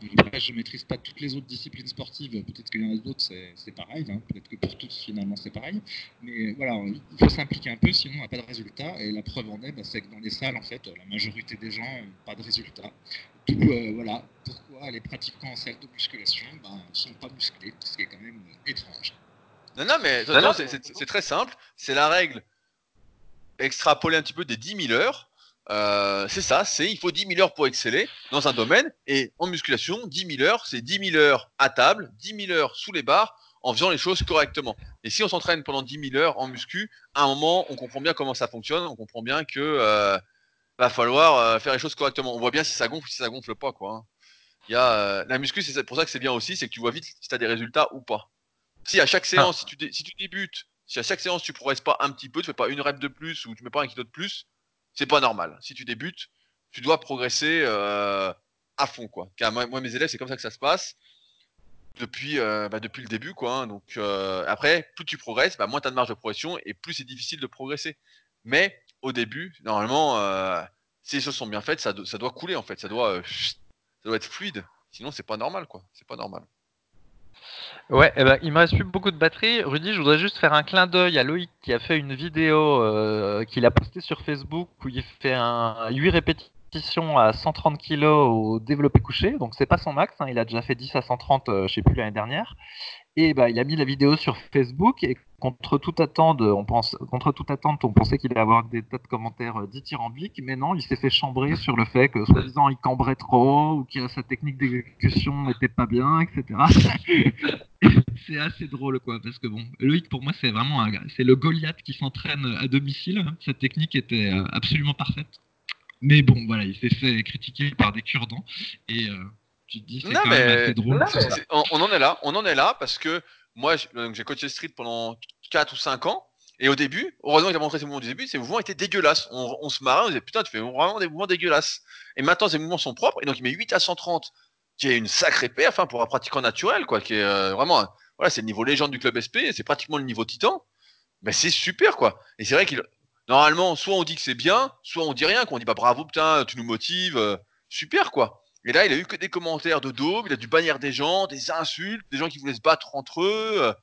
je ne maîtrise pas toutes les autres disciplines sportives, peut-être qu'il y en a d'autres, c'est pareil, hein. peut-être que pour tous finalement c'est pareil, mais voilà, il faut s'impliquer un peu, sinon on n'a pas de résultats, et la preuve en est, bah, c'est que dans les salles, en fait, la majorité des gens n'ont pas de résultats. D'où, euh, voilà, pourquoi les pratiquants en salle de musculation ne ben, sont pas musclés, ce qui est quand même euh, étrange. Non, non, mais c'est très simple. C'est la règle extrapolée un petit peu des 10 000 heures. Euh, c'est ça, c'est il faut 10 000 heures pour exceller dans un domaine. Et en musculation, 10 000 heures, c'est 10 000 heures à table, 10 000 heures sous les barres, en faisant les choses correctement. Et si on s'entraîne pendant 10 000 heures en muscu, à un moment, on comprend bien comment ça fonctionne, on comprend bien que va falloir euh, faire les choses correctement. On voit bien si ça gonfle ou si ça gonfle pas, quoi. Il y a, euh, la muscu, c'est pour ça que c'est bien aussi, c'est que tu vois vite si tu as des résultats ou pas. Si à chaque séance, si, tu si tu débutes, si à chaque séance tu progresses pas un petit peu, tu fais pas une rep de plus ou tu mets pas un kilo de plus, c'est pas normal. Si tu débutes, tu dois progresser euh, à fond, quoi. Car moi, mes élèves, c'est comme ça que ça se passe depuis, bah, depuis le début, quoi. Hein. Donc après, plus tu progresses, bah, moins tu as de marge de progression et plus c'est difficile de progresser. Mais au début, normalement, euh, si les choses sont bien faites, ça, ça doit couler en fait, ça doit, euh, ça doit être fluide. Sinon, c'est pas normal quoi. C'est pas normal. Ouais, eh ben, il me reste plus beaucoup de batterie. Rudy, je voudrais juste faire un clin d'œil à Loïc qui a fait une vidéo euh, qu'il a postée sur Facebook où il fait un 8 répétitions à 130 kg au développé couché. Donc c'est pas son max, hein. il a déjà fait 10 à 130, je sais plus l'année dernière. Et bah, il a mis la vidéo sur Facebook et contre toute attente, on pense, contre toute attente, on pensait qu'il allait avoir des tas de commentaires euh, dithyrambiques, mais non, il s'est fait chambrer sur le fait que, soi-disant, il cambrait trop ou que sa technique d'exécution n'était pas bien, etc. [laughs] c'est assez drôle, quoi, parce que bon, Loïc, pour moi, c'est vraiment c'est le Goliath qui s'entraîne à domicile. Cette technique était euh, absolument parfaite. Mais bon, voilà, il s'est fait critiquer par des cure-dents et euh, non, mais... on, en est là, on en est là parce que moi, j'ai coaché street pendant 4 ou 5 ans. Et au début, heureusement qu'il a montré ces mouvements du début, ces mouvements étaient dégueulasses. On, se marrait, on disait putain, tu fais vraiment des mouvements dégueulasses. Et maintenant, ces mouvements sont propres. Et donc, il met 8 à 130, qui est une sacrée paire, enfin, pour un pratiquant naturel, quoi, qui est euh, vraiment, voilà, c'est le niveau légende du club SP, c'est pratiquement le niveau titan. Mais c'est super quoi. Et c'est vrai qu'il normalement soit on dit que c'est bien, soit on dit rien, qu'on dit bah bravo putain, tu nous motives, euh, super quoi. Et là, il a eu que des commentaires de daube, il a dû bannir des gens, des insultes, des gens qui voulaient se battre entre eux.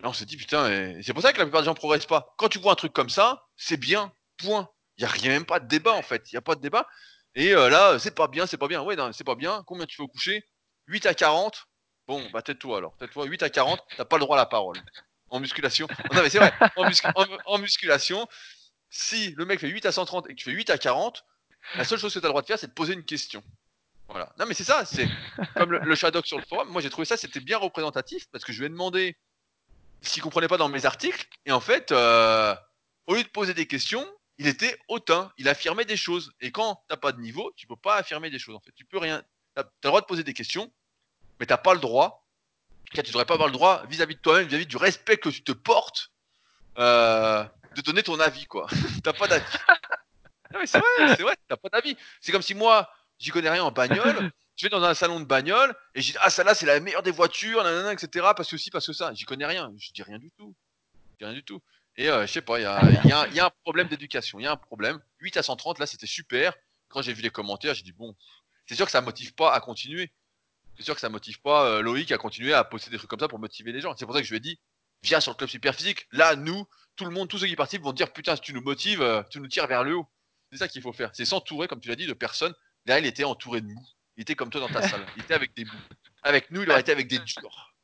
Là, on s'est dit putain, c'est pour ça que la plupart des gens progressent pas. Quand tu vois un truc comme ça, c'est bien, point. Il y a rien, même pas de débat en fait. Il y a pas de débat. Et euh, là, c'est pas bien, c'est pas bien. Ouais, c'est pas bien. Combien tu au coucher? 8 à 40. Bon, bah tais-toi alors. Tais-toi, 8 à 40, t'as pas le droit à la parole. En musculation. Non mais c'est vrai, en- en musculation, si le mec fait 8 à 130 et que tu fais 8 à 40, la seule chose que tu as le droit de faire, c'est de poser une question. Voilà. Non mais c'est ça, c'est comme le, le Shadok sur le forum. Moi j'ai trouvé ça, c'était bien représentatif parce que je lui ai demandé s'il comprenait pas dans mes articles. Et en fait, euh, au lieu de poser des questions, il était hautain. Il affirmait des choses. Et quand t'as pas de niveau, tu peux pas affirmer des choses. En fait, tu peux rien. T'as as le droit de poser des questions, mais t'as pas le droit. Car tu devrais pas avoir le droit vis-à-vis de toi-même, vis-à-vis du respect que tu te portes, euh, de donner ton avis, quoi. [laughs] t'as pas d'avis. [laughs] C'est vrai, c'est vrai, t'as pas d'avis. C'est comme si moi, j'y connais rien en bagnole, [laughs] je vais dans un salon de bagnole et je dis ah celle-là c'est la meilleure des voitures, nanana, etc. Parce que si, parce que ça, j'y connais rien, je dis rien du tout, je dis rien du tout. Et euh, je sais pas, il y a, y a y a un problème d'éducation, il y a un problème. 8 à 130 là c'était super. Quand j'ai vu les commentaires, j'ai dit bon, c'est sûr que ça motive pas à continuer. C'est sûr que ça motive pas euh, Loïc à continuer à poster des trucs comme ça pour motiver les gens. C'est pour ça que je lui ai dit viens sur le club super physique. Là nous, tout le monde, tous ceux qui participent vont dire putain si tu nous motives, euh, tu nous tires vers le haut. C'est ça qu'il faut faire. C'est s'entourer, comme tu l'as dit, de personnes. Là, il était entouré de mou. Il était comme toi dans ta salle. Il était avec des mous. Avec nous, il aurait été avec des durs.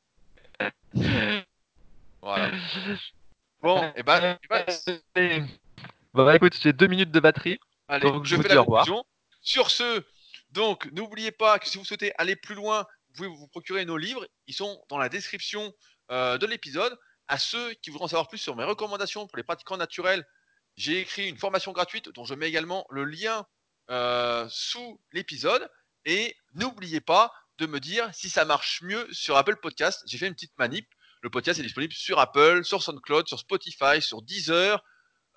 Voilà. Bon, et ben, eh ben, Bon, bah écoute, j'ai deux minutes de batterie. allez, Donc, je fais la conclusion. Sur ce, donc, n'oubliez pas que si vous souhaitez aller plus loin, vous pouvez vous procurer nos livres. Ils sont dans la description euh, de l'épisode. À ceux qui voudront savoir plus sur mes recommandations pour les pratiquants naturels, j'ai écrit une formation gratuite dont je mets également le lien euh, sous l'épisode. Et n'oubliez pas de me dire si ça marche mieux sur Apple Podcast. J'ai fait une petite manip. Le podcast est disponible sur Apple, sur SoundCloud, sur Spotify, sur Deezer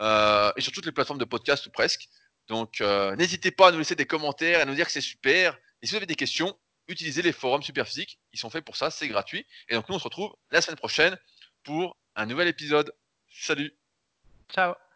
euh, et sur toutes les plateformes de podcast ou presque. Donc euh, n'hésitez pas à nous laisser des commentaires, à nous dire que c'est super. Et si vous avez des questions, utilisez les forums Superphysique. Ils sont faits pour ça, c'est gratuit. Et donc nous on se retrouve la semaine prochaine pour un nouvel épisode. Salut Ciao.